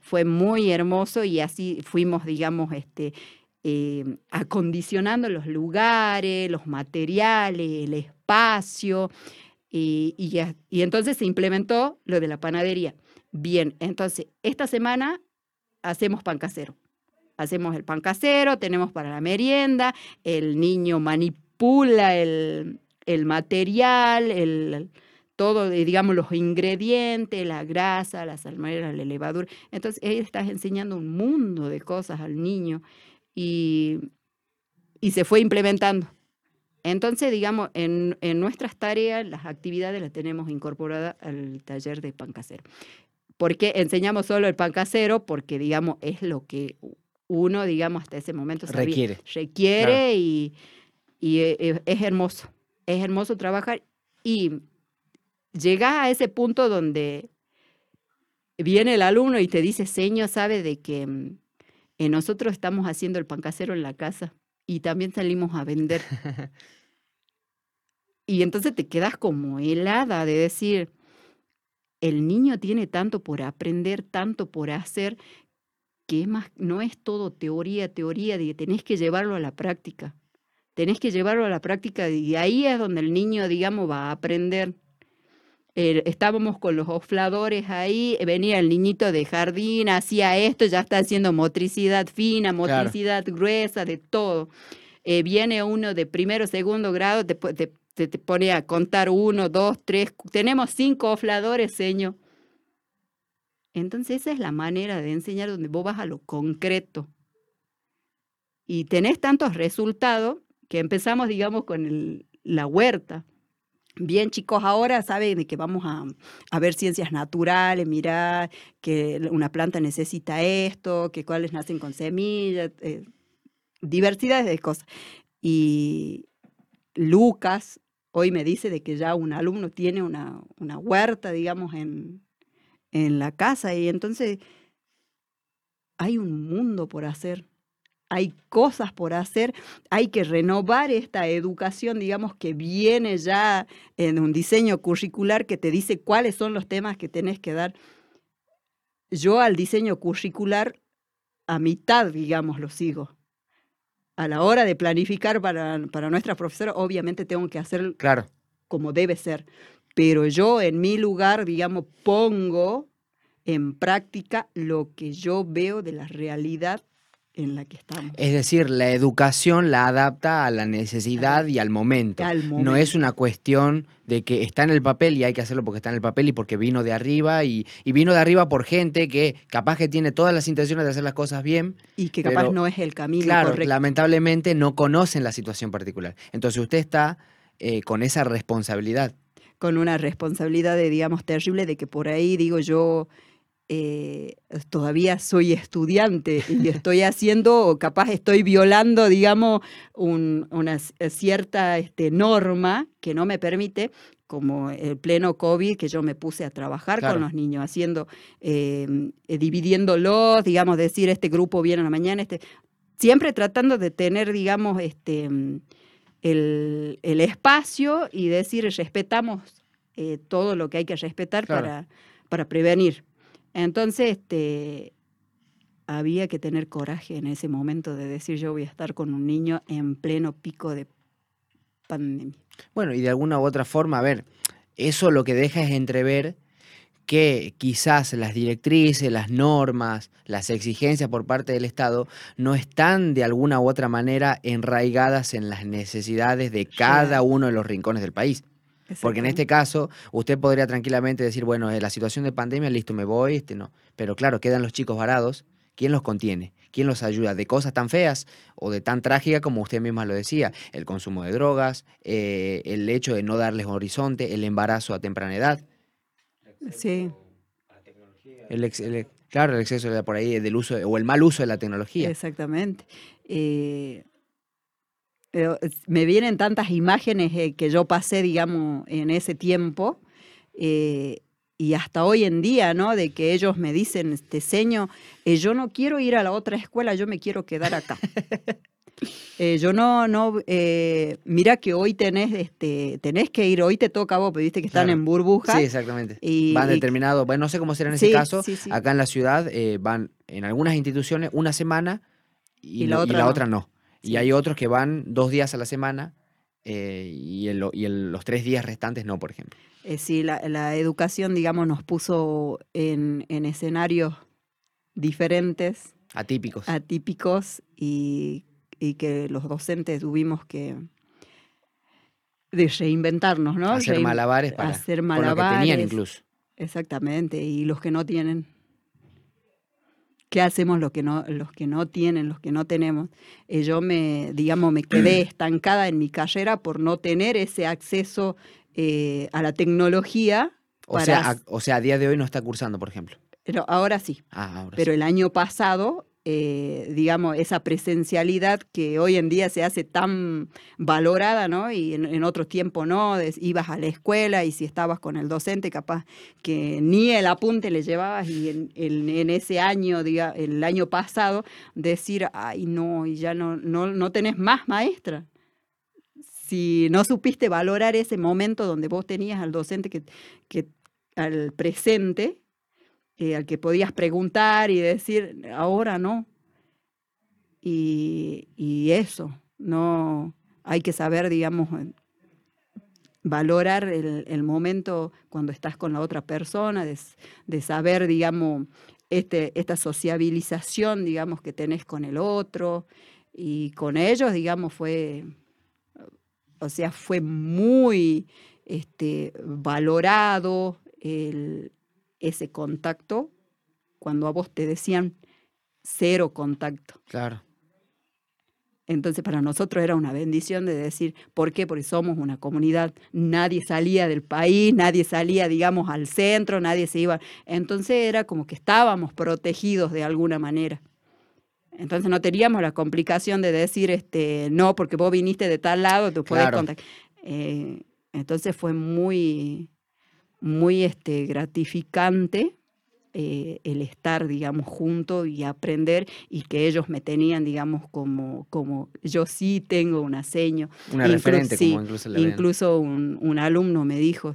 fue muy hermoso y así fuimos, digamos, este, em, acondicionando los lugares, los materiales, el espacio, y, y, entonces se implementó lo de la panadería. Bien, entonces esta semana hacemos pan casero. Hacemos el pan casero, tenemos para la merienda, el niño manipula el, el material, el, todo, digamos, los ingredientes, la grasa, la salmonera, la levadura. Entonces, él está enseñando un mundo de cosas al niño y, y se fue implementando. Entonces, digamos, en, en, nuestras tareas, las actividades las tenemos incorporadas al taller de pan casero. ¿Por qué enseñamos solo el pan casero? Porque, digamos, es lo que uno, digamos, hasta ese momento requiere. Requiere y, y es, es hermoso. Es hermoso trabajar y llegas a ese punto donde viene el alumno y te dice, señor, sabe de que eh, nosotros estamos haciendo el pan casero en la casa y también salimos a vender. y entonces te quedas como helada de decir, el niño tiene tanto por aprender, tanto por hacer, que más, no es todo teoría, teoría, de tenés que llevarlo a la práctica. Tenés que llevarlo a la práctica y ahí es donde el niño, digamos, va a aprender. Eh, estábamos con los ofladores ahí, venía el niñito de jardín, hacía esto, ya está haciendo motricidad fina, motricidad gruesa, de todo. Eh, viene uno de primero, segundo grado, te, te, te, pone a contar uno, dos, tres, tenemos cinco ofladores, señor. Entonces esa es la manera de enseñar donde vos vas a lo concreto. Y tenés tantos resultados que empezamos, digamos, con el, la huerta. Bien, chicos, ahora saben que vamos a, ver ciencias naturales, mirar que una planta necesita esto, que cuáles nacen con semillas, eh, diversidades de cosas. Y Lucas hoy me dice de que ya un alumno tiene una, una huerta, digamos, en, en la casa y entonces hay un mundo por hacer hay cosas por hacer, hay que renovar esta educación, digamos, que viene ya en un diseño curricular que te dice cuáles son los temas que tenés que dar. Yo al diseño curricular a mitad, digamos, lo sigo. A la hora de planificar para, para nuestra profesora, obviamente tengo que hacer claro. como debe ser. Pero yo en mi lugar, digamos, pongo en práctica lo que yo veo de la realidad en la que estamos. Es decir, la educación la adapta a la necesidad y al momento. No es una cuestión de que está en el papel y hay que hacerlo porque está en el papel y porque vino de arriba y, vino de arriba por gente que capaz que tiene todas las intenciones de hacer las cosas bien. Y que capaz no es el camino claro, lamentablemente no conocen la situación particular. Entonces usted está eh, con esa responsabilidad. Con una responsabilidad, de, digamos, terrible de que por ahí, digo yo, eh, todavía soy estudiante y estoy haciendo, o capaz estoy violando, digamos, una cierta este, norma que no me permite, como el pleno COVID, que yo me puse a trabajar con los niños, haciendo, em, eh, dividiéndolos, digamos, decir, este grupo viene a la mañana, este, siempre tratando de tener, digamos, este, el, espacio y decir, respetamos eh, todo lo que hay que respetar para, para prevenir. Entonces, este, había que tener coraje en ese momento de decir yo voy a estar con un niño en pleno pico de pandemia. Bueno, y de alguna u otra forma, a ver, eso lo que deja es entrever que quizás las directrices, las normas, las exigencias por parte del Estado no están de alguna u otra manera enraigadas en las necesidades de cada uno de los rincones del país. Porque en este caso, usted podría tranquilamente decir, bueno, en la situación de pandemia, listo, me voy, este no. Pero claro, quedan los chicos varados. ¿Quién los contiene? ¿Quién los ayuda? De cosas tan feas o de tan trágicas como usted misma lo decía, el consumo de drogas, eh, el hecho de no darles horizonte, el embarazo a temprana edad. Sí. El, claro, el exceso de por ahí del uso o el mal uso de la tecnología. Exactamente. Eh, me vienen tantas imágenes eh, que yo pasé, digamos, en ese tiempo, eh, y hasta hoy en día, ¿no? De que ellos me dicen, este seño, eh, yo no quiero ir a la otra escuela, yo me quiero quedar acá. yo no, no, mira que hoy tenés, este, tenés que ir, hoy te toca a vos, pero viste que están en burbuja. Sí, exactamente. Y, van determinados, bueno, no sé cómo será en ese caso, acá en la ciudad van en algunas instituciones una semana y, la, otra, no. Y hay otros que van dos días a la semana eh, y, los tres días restantes no, por ejemplo. Eh, sí, la, educación, digamos, nos puso en, escenarios diferentes. Atípicos. Atípicos y, que los docentes tuvimos que de reinventarnos, ¿no? Hacer malabares para hacer malabares. que tenían incluso. Exactamente, y los que no tienen. ¿Qué hacemos los que no, los que no tienen, los que no tenemos? Eh, yo me, digamos, me quedé estancada en mi carrera por no tener ese acceso eh, a la tecnología. O, sea, a, o sea, a día de hoy no está cursando, por ejemplo. Pero ahora sí. Ah, ahora pero el año pasado eh, digamos, esa presencialidad que hoy en día se hace tan valorada, ¿no? Y en, otros tiempos no, ibas a la escuela y si estabas con el docente, capaz que ni el apunte le llevabas y en, ese año, diga, el año pasado, decir, ay, no, y ya no, no, no tenés más maestra si no supiste valorar ese momento donde vos tenías al docente que, que al presente, eh, al que podías preguntar y decir, ahora no. Y, eso, no hay que saber, digamos, valorar el, momento cuando estás con la otra persona, de, saber, digamos, este, esta sociabilización, digamos, que tenés con el otro. Y con ellos, digamos, fue, o sea, fue muy este, valorado el, ese contacto cuando a vos te decían cero contacto. Claro. Entonces para nosotros era una bendición de decir, ¿por qué? Porque somos una comunidad, nadie salía del país, nadie salía, digamos, al centro, nadie se iba. Entonces era como que estábamos protegidos de alguna manera. Entonces no teníamos la complicación de decir, este, no, porque vos viniste de tal lado, tú puedes contactar. Eh, entonces fue muy, muy este, gratificante eh, el estar, digamos, juntos y aprender y que ellos me tenían, digamos, como, como yo sí tengo una seño. Una referente, como incluso Incluso un, un, alumno me dijo,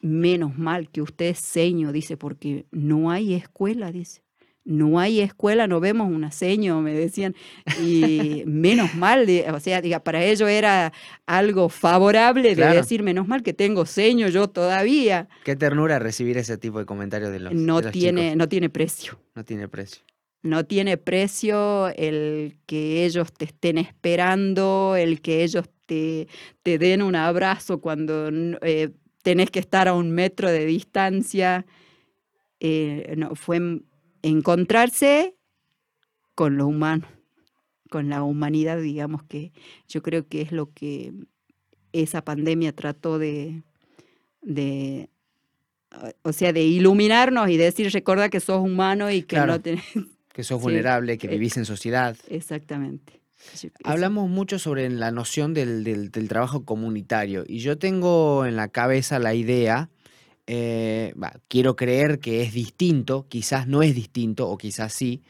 menos mal que usted es seño, dice, porque no hay escuela, dice no hay escuela, no vemos una seño, me decían, y menos mal, o sea, diga, para ellos era algo favorable de decir, menos mal que tengo seño yo todavía. Qué ternura recibir ese tipo de comentarios de los No, tiene, no tiene precio. No tiene precio. no tiene precio el que ellos te estén esperando, el que ellos te, te den un abrazo cuando eh, tenés que estar a un metro de distancia. Eh, no, fue encontrarse con lo humano, con la humanidad, digamos que yo creo que es lo que esa pandemia trató de, de o sea, de iluminarnos y decir, recuerda que sos humano y que no tenés... Que sos vulnerable, que eh, vivís en sociedad. Exactamente. Hablamos mucho sobre la noción del, trabajo comunitario y yo tengo en la cabeza la idea, eh, quiero creer que es distinto, quizás no es distinto o quizás sí,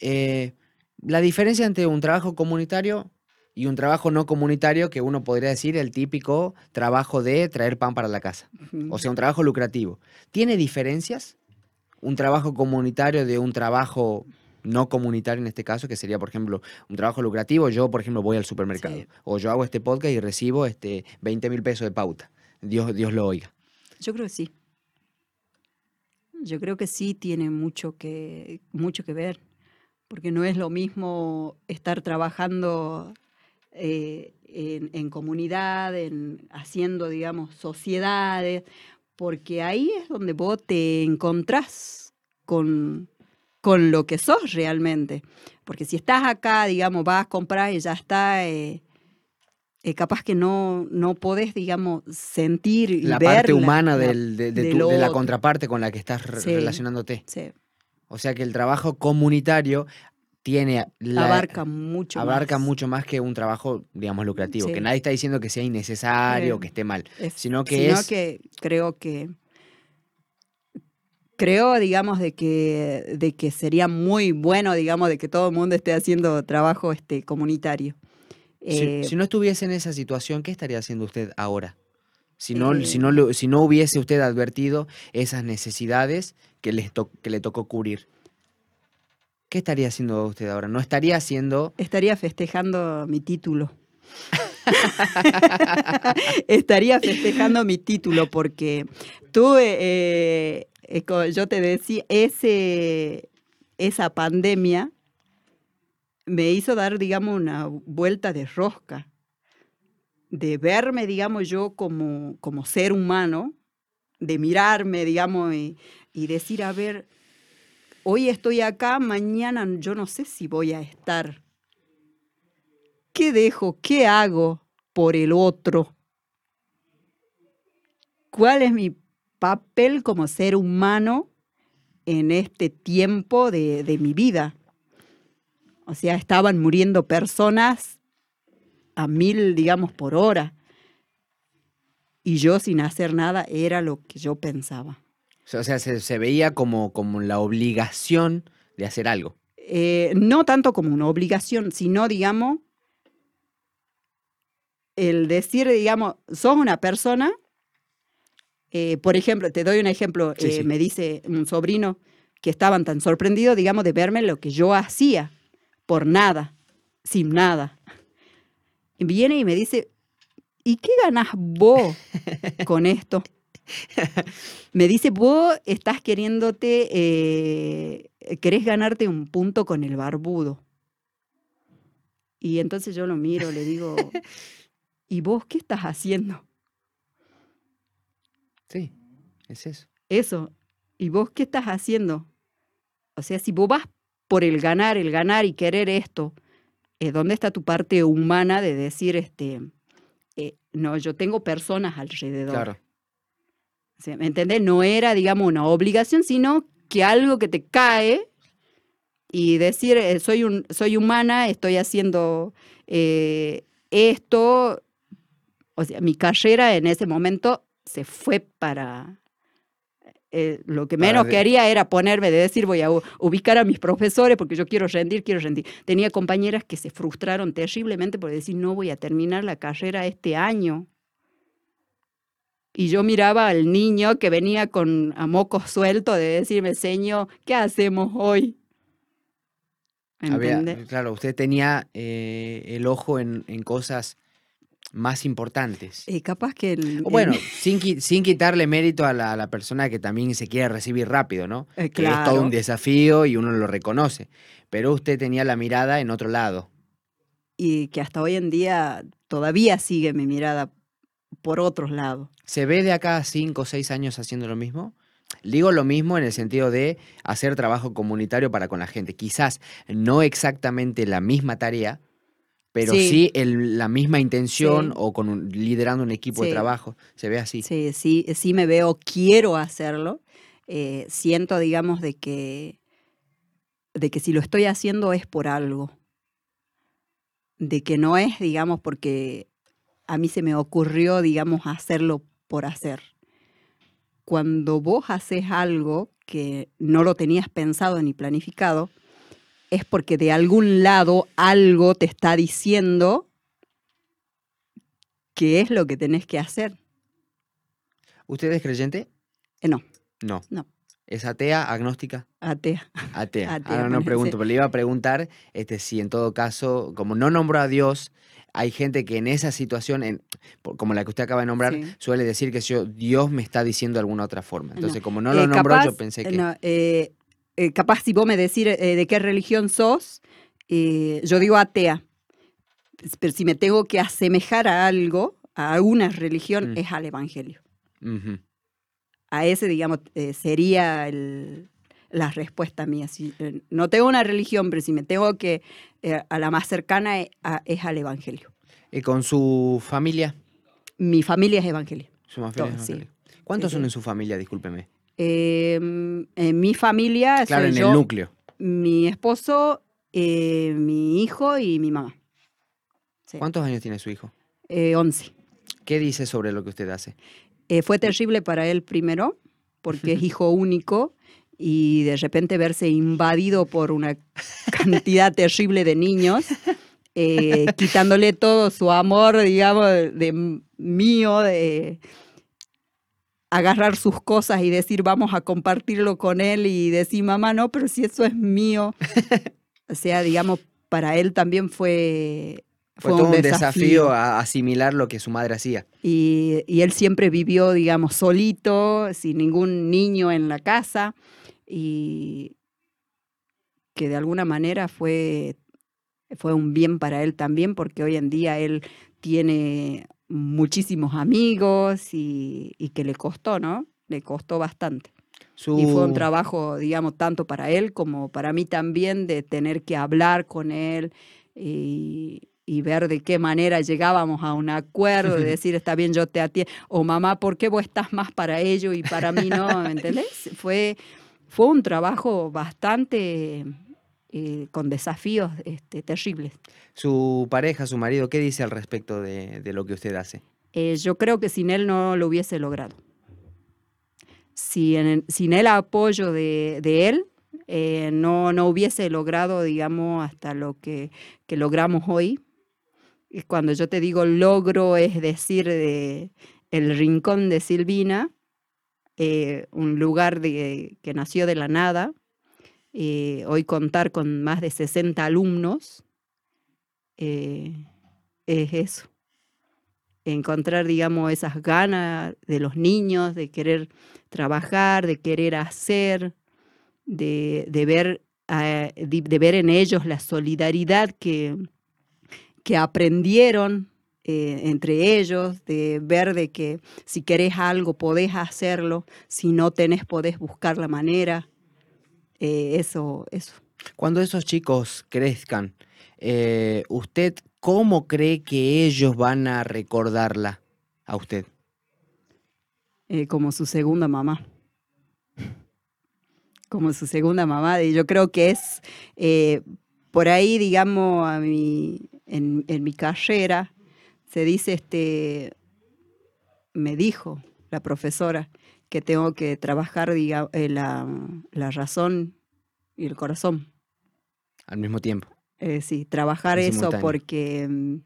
eh, la diferencia entre un trabajo comunitario y un trabajo no comunitario que uno podría decir el típico trabajo de traer pan para la casa, o sea, un trabajo lucrativo. ¿Tiene diferencias? Un trabajo comunitario de un trabajo no comunitario en este caso, que sería, por ejemplo, un trabajo lucrativo. Yo, por ejemplo, voy al supermercado o yo hago este podcast y recibo este 20 mil pesos de pauta. Dios, Dios lo oiga. Yo creo que sí. Yo creo que sí tiene mucho que, mucho que ver, porque no es lo mismo estar trabajando eh, en, comunidad, en, haciendo, digamos, sociedades, porque ahí es donde vos te encontrás con, con lo que sos realmente. Porque si estás acá, digamos, vas a comprar y ya está, eh, eh, capaz que no, no podés, digamos, sentir y la parte humana de, la contraparte con la que estás relacionándote. O sea que el trabajo comunitario tiene abarca mucho abarca mucho más que un trabajo digamos lucrativo que nadie está diciendo que sea innecesario o que esté mal sino que sino que creo que creo, digamos, de que, de que sería muy bueno, digamos, de que todo el mundo esté haciendo trabajo este, comunitario. Eh, si, no estuviese en esa situación, ¿qué estaría haciendo usted ahora? Si no, si no, si no hubiese usted advertido esas necesidades que, les que le tocó cubrir. ¿Qué estaría haciendo usted ahora? ¿No estaría haciendo...? Estaría festejando mi título. estaría festejando mi título porque tuve, eh, yo te decía, ese, esa pandemia me hizo dar, digamos, una vuelta de rosca, de verme, digamos, yo como, como ser humano, de mirarme, digamos, y, y decir, a ver, hoy estoy acá, mañana yo no sé si voy a estar. ¿Qué dejo? ¿Qué hago por el otro? ¿Cuál es mi papel como ser humano en este tiempo de, mi vida. O sea, estaban muriendo personas a mil, digamos, por hora. Y yo sin hacer nada era lo que yo pensaba. O sea, se, veía como, como la obligación de hacer algo. Eh, no tanto como una obligación, sino, digamos, el decir, digamos, sos una persona eh, por ejemplo, te doy un ejemplo, eh, me dice un sobrino que estaban tan sorprendidos, digamos, de verme lo que yo hacía, por nada, sin nada. Y viene y me dice, ¿y qué ganas vos con esto? Me dice, vos estás queriéndote, eh, querés ganarte un punto con el barbudo. Y entonces yo lo miro, le digo, ¿y vos qué estás haciendo? Sí, es eso. Eso. ¿Y vos qué estás haciendo? O sea, si vos vas por el ganar, el ganar y querer esto, eh, ¿dónde está tu parte humana de decir, este, eh, no, yo tengo personas alrededor? Claro. ¿Me entendés? No era, digamos, una obligación, sino que algo que te cae y decir, eh, soy, un, soy humana, estoy haciendo esto. O sea, mi carrera en ese momento se fue para... Eh, lo que menos quería era ponerme de decir voy a ubicar a mis profesores porque yo quiero rendir, quiero rendir. Tenía compañeras que se frustraron terriblemente por decir no voy a terminar la carrera este año. Y yo miraba al niño que venía con a moco suelto de decirme, señor, ¿qué hacemos hoy? claro, usted tenía eh, el ojo en, en cosas más importantes. Y capaz que... El, bueno, sin, sin, quitarle mérito a la, la, persona que también se quiere recibir rápido, ¿no? claro. Que es todo un desafío y uno lo reconoce. Pero usted tenía la mirada en otro lado. Y que hasta hoy en día todavía sigue mi mirada por otros lados. ¿Se ve de acá a cinco o seis años haciendo lo mismo? Digo lo mismo en el sentido de hacer trabajo comunitario para con la gente. Quizás no exactamente la misma tarea, pero sí, la misma intención o con liderando un equipo de trabajo. ¿Se ve así? Sí, sí, sí me veo, quiero hacerlo. Eh, siento, digamos, de que, de que si lo estoy haciendo es por algo. De que no es, digamos, porque a mí se me ocurrió, digamos, hacerlo por hacer. Cuando vos haces algo que no lo tenías pensado ni planificado, es porque de algún lado algo te está diciendo qué es lo que tenés que hacer. ¿Usted es creyente? Eh, no. No. No. ¿Es atea, agnóstica? Atea. Atea. Ahora no pregunto, pero le iba a preguntar este, si en todo caso, como no nombró a Dios, hay gente que en esa situación, en, como la que usted acaba de nombrar, suele decir que yo, Dios me está diciendo de alguna otra forma. Entonces, como no lo eh, nombró, yo pensé que... No, eh, eh, capaz si vos me decís eh, de qué religión sos, eh, yo digo atea. Pero si me tengo que asemejar a algo, a una religión, mm. es al Evangelio. A ese, digamos, sería la respuesta mía. Si, no tengo una religión, pero si me tengo que, a la más cercana es, al Evangelio. ¿Y con su familia? Mi familia es Evangelio. ¿Su familia es? ¿Cuántos son en su familia? Discúlpeme. Em, en mi familia. Claro, en el núcleo. Mi esposo, eh, mi hijo y mi mamá. ¿Cuántos años tiene su hijo? Eh, 11. ¿Qué dice sobre lo que usted hace? Eh, fue terrible para él primero, porque es hijo único y de repente verse invadido por una cantidad terrible de niños, eh, quitándole todo su amor, digamos, de mío, de, agarrar sus cosas y decir vamos a compartirlo con él y decir mamá no, pero si eso es mío. o sea, digamos, para él también fue... Fue, un, desafío. a asimilar lo que su madre hacía. Y, y, él siempre vivió, digamos, solito, sin ningún niño en la casa, y que de alguna manera fue, fue un bien para él también, porque hoy en día él tiene muchísimos amigos y, que le costó, ¿no? Le costó bastante. Y fue un trabajo, digamos, tanto para él como para mí también, de tener que hablar con él y, ver de qué manera llegábamos a un acuerdo, de decir, está bien, yo te atiendo, o mamá, ¿por qué vos estás más para ello y para mí no? ¿Me entendés? Fue, fue un trabajo bastante eh, con desafíos este, terribles. Su pareja, su marido, ¿qué dice al respecto de, lo que usted hace? Eh, yo creo que sin él no lo hubiese logrado. sin el apoyo de, él, eh, no, no hubiese logrado, digamos, hasta lo que, logramos hoy. Y cuando yo te digo logro, es decir, de el rincón de Silvina, un lugar de, que nació de la nada, eh, hoy contar con más de 60 alumnos eh, es eso. Encontrar, digamos, esas ganas de los niños de querer trabajar, de querer hacer, de, ver, ah, de, ver en ellos la solidaridad que, que aprendieron eh, entre ellos, de ver de que si querés algo podés hacerlo, si no tenés podés buscar la manera. Eh, eso, eso. Cuando esos chicos crezcan, eh, ¿usted cómo cree que ellos van a recordarla a usted? Eh, como su segunda mamá. Como su segunda mamá. Y yo creo que es por ahí, digamos, a mi, en, en, mi carrera, se dice, este, me dijo la profesora, que tengo que trabajar diga, eh, la, la, razón y el corazón. Al mismo tiempo. Eh, sí, trabajar eso porque mm,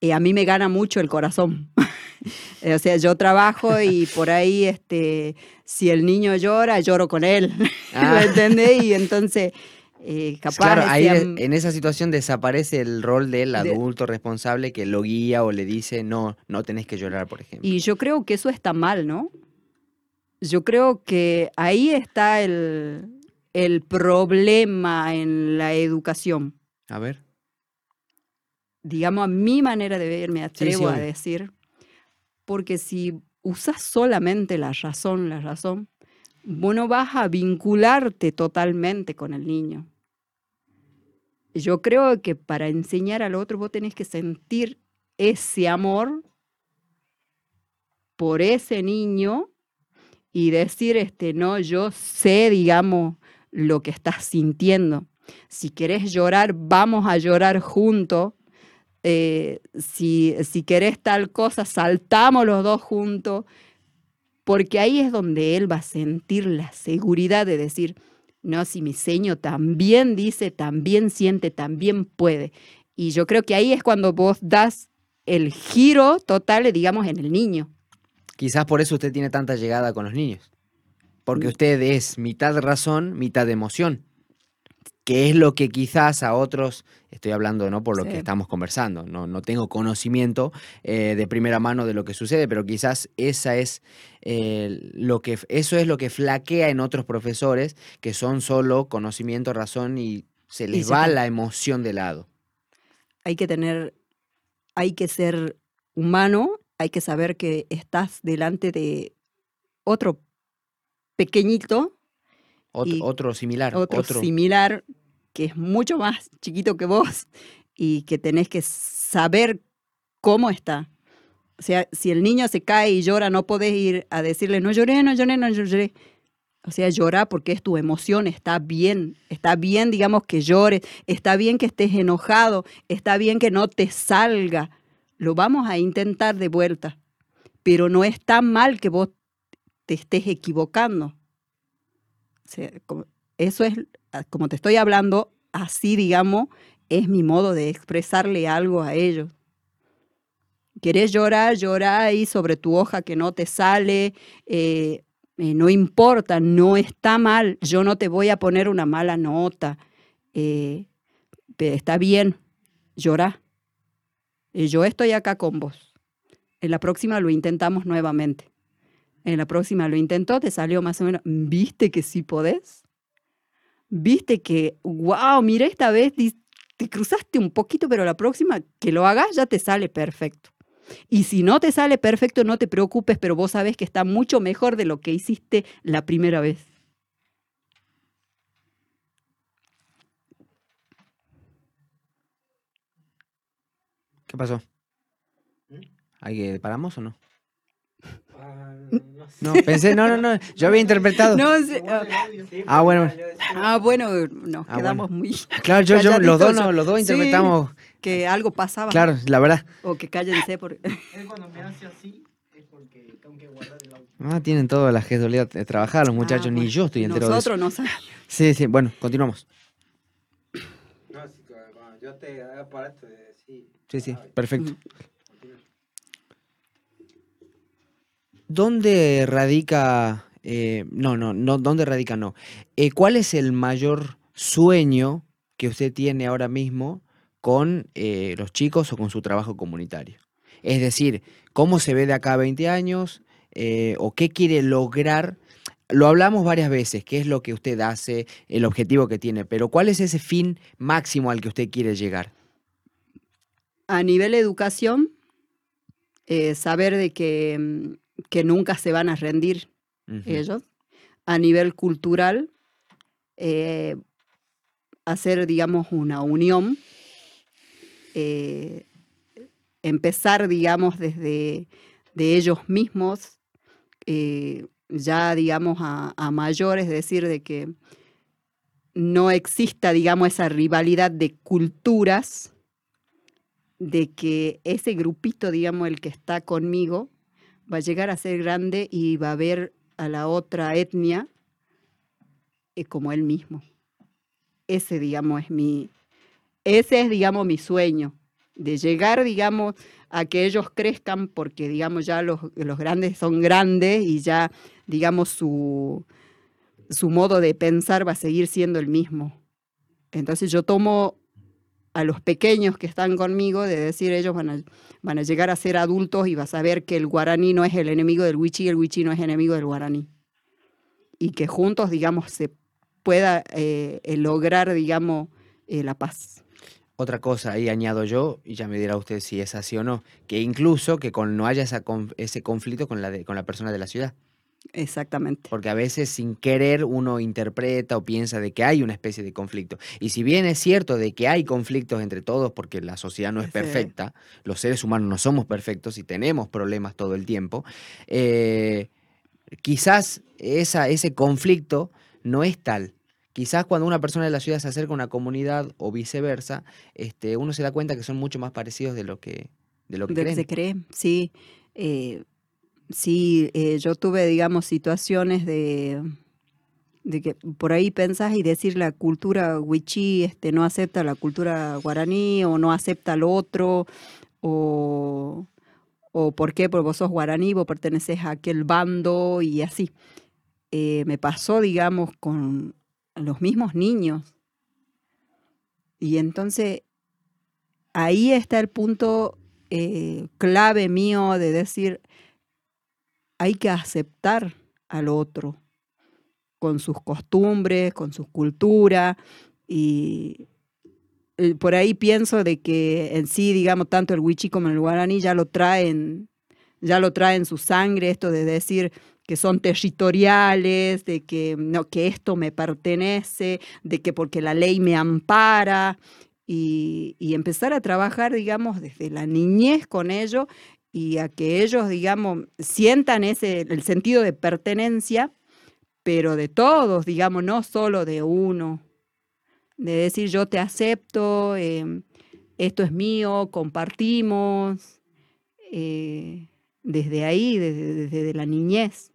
eh, a mí me gana mucho el corazón. o sea, yo trabajo y por ahí, este, si el niño llora, lloro con él. ¿Me ah. entendés? Y entonces Eh, capaz Claro, ahí en esa situación desaparece el rol del adulto responsable que lo guía o le dice, no, no tenés que llorar, por ejemplo. Y yo creo que eso está mal, ¿no? Yo creo que ahí está el, el problema en la educación. A ver. Digamos, a mi manera de ver, me atrevo a decir, porque si usas solamente la razón, la razón, vos no vas a vincularte totalmente con el niño. Yo creo que para enseñar al otro vos tenés que sentir ese amor por ese niño y decir, este, no, yo sé, digamos, lo que estás sintiendo. Si querés llorar, vamos a llorar juntos. Eh, si, si querés tal cosa, saltamos los dos juntos. Porque ahí es donde él va a sentir la seguridad de decir, no, si mi seño también dice, también siente, también puede. Y yo creo que ahí es cuando vos das el giro total, digamos, en el niño. Quizás por eso usted tiene tanta llegada con los niños. Porque Mm. usted es mitad razón, mitad emoción. Que es lo que quizás a otros, estoy hablando no por lo Sí. que estamos conversando, no, no tengo conocimiento eh, de primera mano de lo que sucede, pero quizás esa es eh, lo que, eso es lo que flaquea en otros profesores que son solo conocimiento, razón y se les va la emoción de lado. hay que tener, hay que ser humano, hay que saber que estás delante de otro pequeñito, Ot- Y otro similar, otro, otro, similar, que es mucho más chiquito que vos y que tenés que saber cómo está. O sea, si el niño se cae y llora, no podés ir a decirle, no lloré, no lloré, no lloré. O sea, llora porque es tu emoción, está bien, está bien, digamos, que llores, está bien que estés enojado, está bien que no te salga. Lo vamos a intentar de vuelta, pero no está mal que vos te estés equivocando. Eso es, ah, como te estoy hablando, así, digamos, es mi modo de expresarle algo a ellos. ¿Querés llorar? Llorar ahí sobre tu hoja que no te sale. eh, eh, no importa, no está mal. Yo no te voy a poner una mala nota. eh, está bien, llora. Yo estoy acá con vos. En la próxima lo intentamos nuevamente. En la próxima lo intentó, te salió más o menos. ¿Viste que sí podés? ¿Viste que, wow, mira esta vez te cruzaste un poquito, pero la próxima que lo hagas ya te sale perfecto? Y si no te sale perfecto, no te preocupes, pero vos sabés que está mucho mejor de lo que hiciste la primera vez. ¿Qué pasó? ¿Hay que paramos o no? Ah, no sé. No, pensé, no, no, no, yo había interpretado. No, sé, ah, Ah, bueno. ah, bueno, nos Ah, quedamos muy... Claro, yo, yo- los dos, no, los dos sí. interpretamos, que algo pasaba. claro, la verdad. O que cállense porque... Él cuando me hace así es porque tengo que guardar el audio. Ah, tienen toda la gestualidad de trabajar los muchachos, Ah, ni bueno, yo estoy entero de eso. Nosotros no sabemos. Sí, sí, bueno, continuamos. No, que cuando yo te haga para esto de sí. Sí, perfecto. ¿Dónde radica, eh, no, no, no, dónde radica no? Eh, ¿Cuál es el mayor sueño que usted tiene ahora mismo con eh, los chicos o con su trabajo comunitario? Es decir, ¿cómo se ve de acá a 20 años? ¿O qué quiere lograr? Lo hablamos varias veces, qué es lo que usted hace, el objetivo que tiene, pero ¿cuál es ese fin máximo al que usted quiere llegar? A nivel educación, eh, saber de que, mm, que nunca se van a rendir ellos. A nivel cultural, eh, hacer, digamos, una unión. eh, empezar, digamos, desde de ellos mismos, ya, digamos, a, a mayores, es decir, de que no exista, digamos, esa rivalidad de culturas, de que ese grupito, digamos, el que está conmigo, va a llegar a ser grande y va a ver a la otra etnia eh, como él mismo. Ese, digamos, es mi, ese es, digamos, mi sueño, de llegar, digamos, a que ellos crezcan, porque, digamos, ya los, los grandes son grandes y ya, digamos, su, su modo de pensar va a seguir siendo el mismo. Entonces yo tomo a los pequeños que están conmigo de decir ellos van a, van a llegar a ser adultos y vas a ver que el guaraní no es el enemigo del wichí y el wichí no es enemigo del guaraní. Y que juntos, digamos, se pueda eh, lograr, digamos, eh, la paz. Otra cosa, ahí añado yo, y ya me dirá usted si es así o no, que incluso que con, no haya ese conflicto con la, con la persona de la ciudad. Exactamente. Porque a veces sin querer uno interpreta o piensa de que hay una especie de conflicto. Y si bien es cierto de que hay conflictos entre todos porque la sociedad no es perfecta, los seres humanos no somos perfectos y tenemos problemas todo el tiempo, eh, quizás esa, ese conflicto no es tal. Quizás cuando una persona de la ciudad se acerca a una comunidad o viceversa, este, uno se da cuenta que son mucho más parecidos de lo que, de lo que de se cree, sí. Eh, sí, eh, yo tuve, digamos, situaciones de, de que por ahí pensás y decir la cultura wichí este, no acepta la cultura guaraní o no acepta al otro o, o por qué, porque vos sos guaraní, vos perteneces a aquel bando y así. Eh, me pasó, digamos, con los mismos niños. Y entonces ahí está el punto eh, clave mío de decir, hay que aceptar al otro con sus costumbres, con su cultura y por ahí pienso de que en sí, digamos, tanto el wichi como el guaraní ya lo traen, ya lo traen su sangre, esto de decir, que son territoriales, de que, no, que esto me pertenece, de que porque la ley me ampara, y, empezar a trabajar, digamos, desde la niñez con ellos y a que ellos, digamos, sientan ese, el sentido de pertenencia, pero de todos, digamos, no solo de uno, de decir yo te acepto, em, esto es mío, compartimos, eh, desde ahí, desde la niñez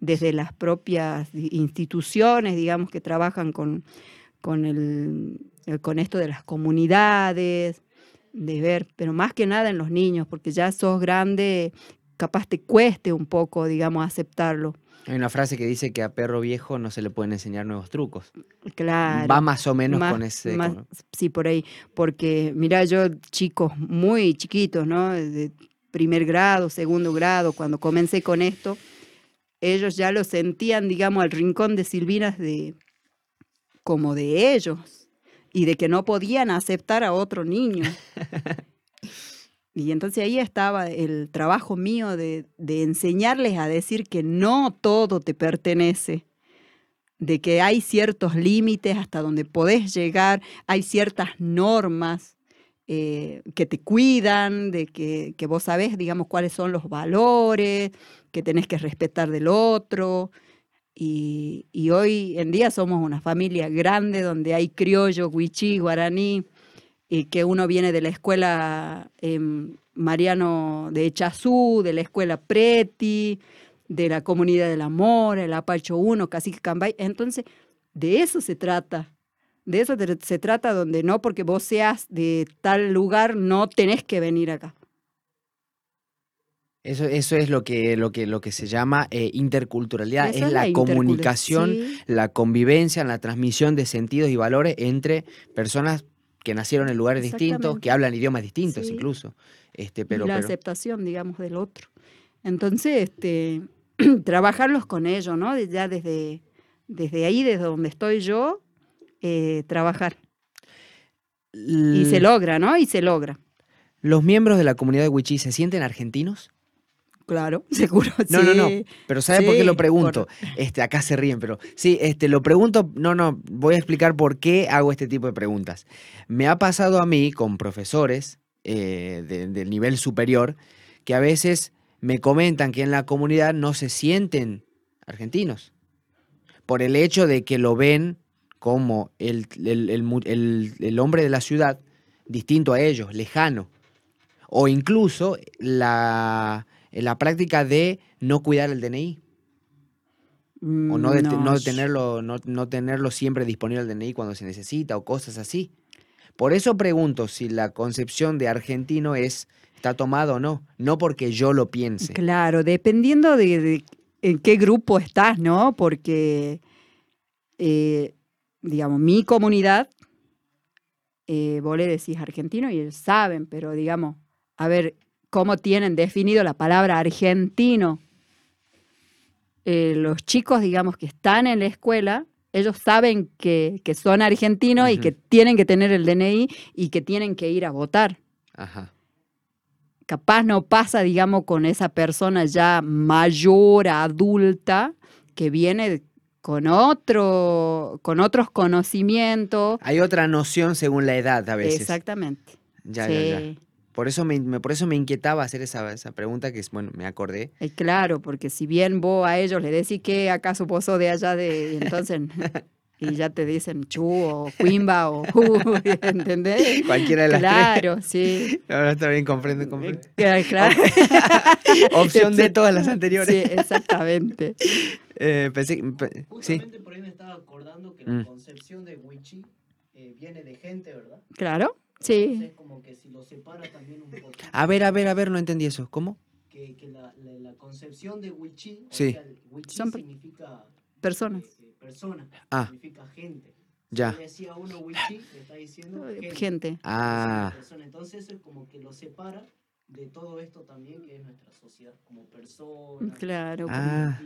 desde las propias instituciones, digamos, que trabajan con, con, el, con esto de las comunidades, de ver, pero más que nada en los niños, porque ya sos grande, capaz te cueste un poco, digamos, aceptarlo. Hay una frase que dice que a perro viejo no se le pueden enseñar nuevos trucos. Claro. Va más o menos con ese. sí, por ahí. Porque, mira, yo, chicos muy chiquitos, ¿no? De primer grado, segundo grado, cuando comencé con esto, ellos ya lo sentían, digamos, al rincón de Silvinas de como de ellos y de que no podían aceptar a otro niño. y entonces ahí estaba el trabajo mío de, de enseñarles a decir que no todo te pertenece, de que hay ciertos límites hasta donde podés llegar, hay ciertas normas eh, que te cuidan, de que, que, vos sabés, digamos, cuáles son los valores, que tenés que respetar del otro. Y, hoy en día somos una familia grande donde hay criollo, huichí, guaraní, y que uno viene de la escuela em, Mariano de Echazú, de la escuela Preti, de la comunidad del amor, el Apacho 1, Cacique Cambay. Entonces, de eso se trata de eso se trata donde no porque vos seas de tal lugar no tenés que venir acá. Eso, eso es lo que, lo que, lo que se llama eh, interculturalidad, es, la, comunicación, la convivencia, la transmisión de sentidos y valores entre personas que nacieron en lugares distintos, que hablan idiomas distintos incluso. Este, pero, la aceptación, digamos, del otro. Entonces, este, trabajarlos con ellos, ¿no? Ya desde, desde ahí, desde donde estoy yo, eh, trabajar. Y se logra, ¿no? Y se logra. ¿Los miembros de la comunidad de Wichí se sienten argentinos? Claro, seguro. No, no, no. Pero ¿sabe por qué lo pregunto? Este, acá se ríen, pero sí, este, lo pregunto. No, no. Voy a explicar por qué hago este tipo de preguntas. Me ha pasado a mí con profesores eh, del nivel superior que a veces me comentan que en la comunidad no se sienten argentinos por el hecho de que lo ven como el, el, hombre de la ciudad, distinto a ellos, lejano. O incluso la, la práctica de no cuidar el DNI. o no, de, no. tenerlo, no, no, tenerlo siempre disponible el DNI cuando se necesita o cosas así. Por eso pregunto si la concepción de argentino es está tomado o no, no porque yo lo piense. Claro, dependiendo de, en qué grupo estás, ¿no? Porque eh, digamos, mi comunidad eh, vos le decís argentino y ellos saben, pero digamos, a ver, ¿cómo tienen definido la palabra argentino? Eh, los chicos, digamos, que están en la escuela, ellos saben que, que son argentinos y que tienen que tener el DNI y que tienen que ir a votar. Ajá. Capaz no pasa, digamos, con esa persona ya mayor, adulta, que viene con otro, con otros conocimientos. Hay otra noción según la edad a veces. Exactamente. Ya, sí. ya, ya. Por eso me, me- por eso me inquietaba hacer esa, esa pregunta que es, bueno, me acordé. Eh, claro, porque si bien vos a ellos le decís que acaso vos sos de allá de, y entonces, y ya te dicen chu o cuimba o ju, ¿entendés? Cualquiera de las Claro, sí. tres. Ahora está bien, comprendo, comprendo. Eh, Claro. Opción de todas las anteriores. Sí, exactamente. Eh, pensé, pe- sí. Justamente por ahí me estaba acordando que Mm. la concepción de Wichi eh, viene de gente, ¿verdad? Claro, sí. Entonces, como que si lo separa también un poquito. A ver, a ver, a ver, no entendí eso. ¿Cómo? Que, que la, la, la concepción de Wichi, o Sí. sea, el Wichi Son significa Personas. eh, eh, persona, Ah. significa gente. Ya. Si le decía uno Wichi, le está diciendo gente. Gente. Ah. persona. Entonces eso es como que lo separa de todo esto también que es nuestra sociedad, como persona. Claro. como Ah.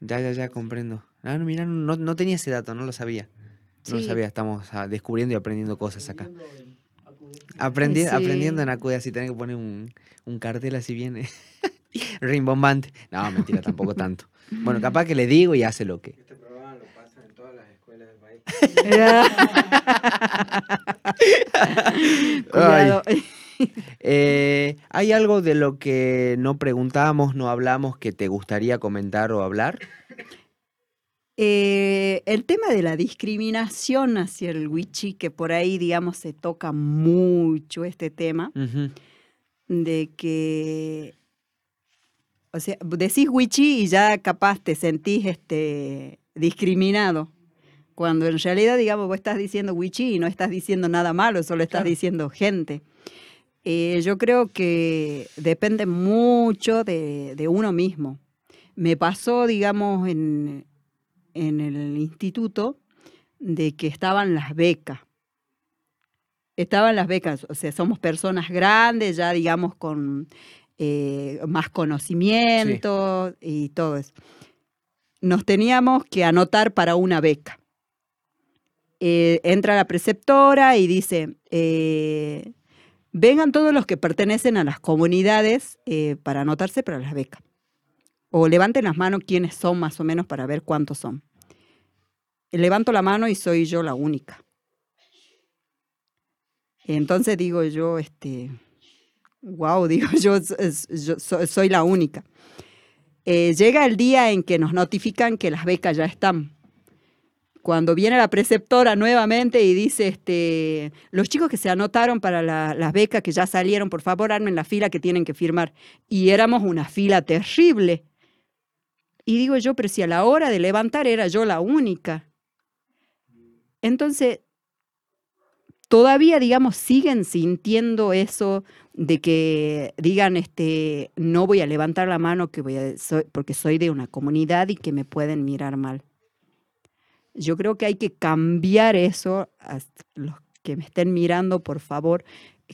Ya, ya, ya, comprendo. Ah, no, mira, no, no tenía ese dato, no lo sabía. No lo Sí. sabía, estamos ah, descubriendo y aprendiendo cosas acá. Aprendiendo en AQD. Aprendi- Sí. Aprendiendo en Acude, así tener que poner un, un cartel así viene. Rimbombante. No, mentira, tampoco tanto. Bueno, capaz que le digo y hace lo que. Este programa lo pasan en todas las escuelas del país. Cuidado. Eh, ¿Hay algo de lo que no preguntamos, no hablamos, que te gustaría comentar o hablar? Eh, el tema de la discriminación hacia el wichi, que por ahí, digamos, se toca mucho este tema, Ujú. de que, o sea, decís wichi y ya capaz te sentís este, discriminado, cuando en realidad, digamos, vos estás diciendo wichi y no estás diciendo nada malo, solo estás Claro. diciendo gente. Eh, yo creo que depende mucho de, de uno mismo. Me pasó, digamos, en, en el instituto de que estaban las becas. Estaban las becas, o sea, somos personas grandes, ya digamos con eh, más conocimiento y todo eso. Nos teníamos que anotar para una beca. Eh, entra la preceptora y dice, eh, vengan todos los que pertenecen a las comunidades para anotarse para las becas. O levanten las manos quiénes son más o menos para ver cuántos son. Levanto la mano y soy yo la única. Entonces digo yo, este, wow, digo yo, soy la única. Eh, llega el día en que nos notifican que las becas ya están. Cuando viene la preceptora nuevamente y dice, este, los chicos que se anotaron para la- las becas que ya salieron, por favor, armen la fila que tienen que firmar. Y éramos una fila terrible. Y digo yo, pero si a la hora de levantar era yo la única. Entonces, todavía, digamos, siguen sintiendo eso de que digan, este, no voy a levantar la mano porque soy de una comunidad y que me pueden mirar mal. Yo creo que hay que cambiar eso. los que me estén mirando, por favor,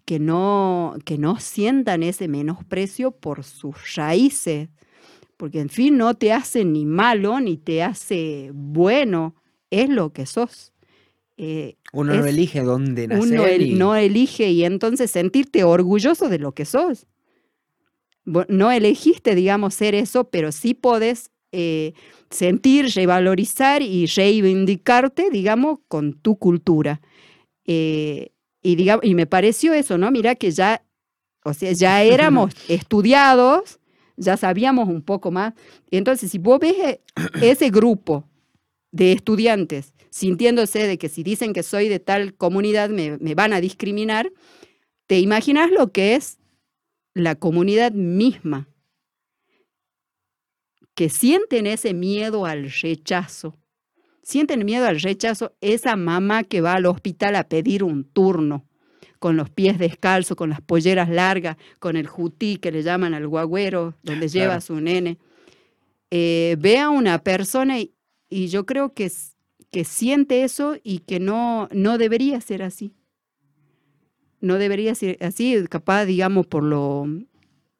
que no, que no sientan ese menosprecio por sus raíces. Porque, en fin, no te hace ni malo ni te hace bueno. Es lo que sos. Eh, Uno no elige dónde nacer. uno el- y- no elige y entonces sentirte orgulloso de lo que sos. No elegiste, digamos, ser eso, pero sí podés eh, sentir, revalorizar y reivindicarte, digamos, con tu cultura. Eh, y, digamos, y me pareció eso, ¿no? Mira que ya, o sea, ya éramos estudiados, ya sabíamos un poco más. Entonces, si vos ves eh, ese grupo de estudiantes sintiéndose de que si dicen que soy de tal comunidad me, me van a discriminar, ¿te imaginas lo que es la comunidad misma? Que sienten ese miedo al rechazo. Sienten miedo al rechazo esa mamá que va al hospital a pedir un turno con los pies descalzos, con las polleras largas, con el jutí que le llaman al guagüero, donde lleva Claro. a su nene. Eh, ve a una persona y, y yo creo que, que siente eso y que no, no debería ser así. no debería ser así, capaz, digamos, por lo,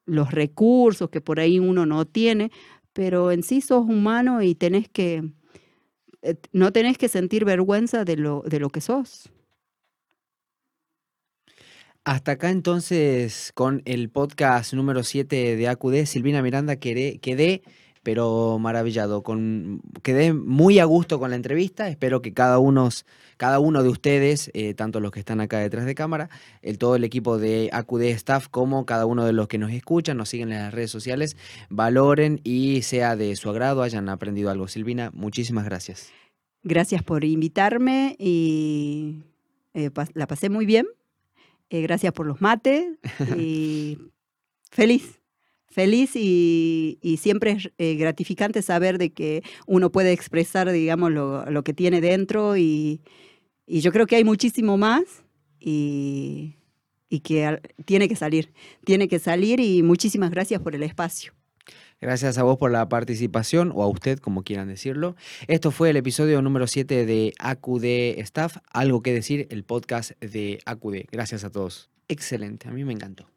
los recursos que por ahí uno no tiene, pero en sí sos humano y tenés que, eh, no tenés que sentir vergüenza de lo, de lo que sos. Hasta acá entonces con el podcast número 7 de AQD, Silvina Miranda, quedé, pero maravillado. Con, quedé muy a gusto con la entrevista. Espero que cada uno, cada uno de ustedes, eh, tanto los que están acá detrás de cámara, el, todo el equipo de AQD Staff, como cada uno de los que nos escuchan, nos siguen en las redes sociales, valoren y sea de su agrado, hayan aprendido algo. Silvina, muchísimas gracias. Gracias por invitarme y eh, la pasé muy bien. Eh, gracias por los mates y feliz feliz y, siempre es eh, gratificante saber de que uno puede expresar, digamos, lo, que tiene dentro y, yo creo que hay muchísimo más y, que tiene que salir, tiene que salir y muchísimas gracias por el espacio. Gracias a vos por la participación, o a usted, como quieran decirlo. Esto fue el episodio número 7 de AQD Staff, algo que decir, el podcast de AQD. Gracias a todos. Excelente, a mí me encantó.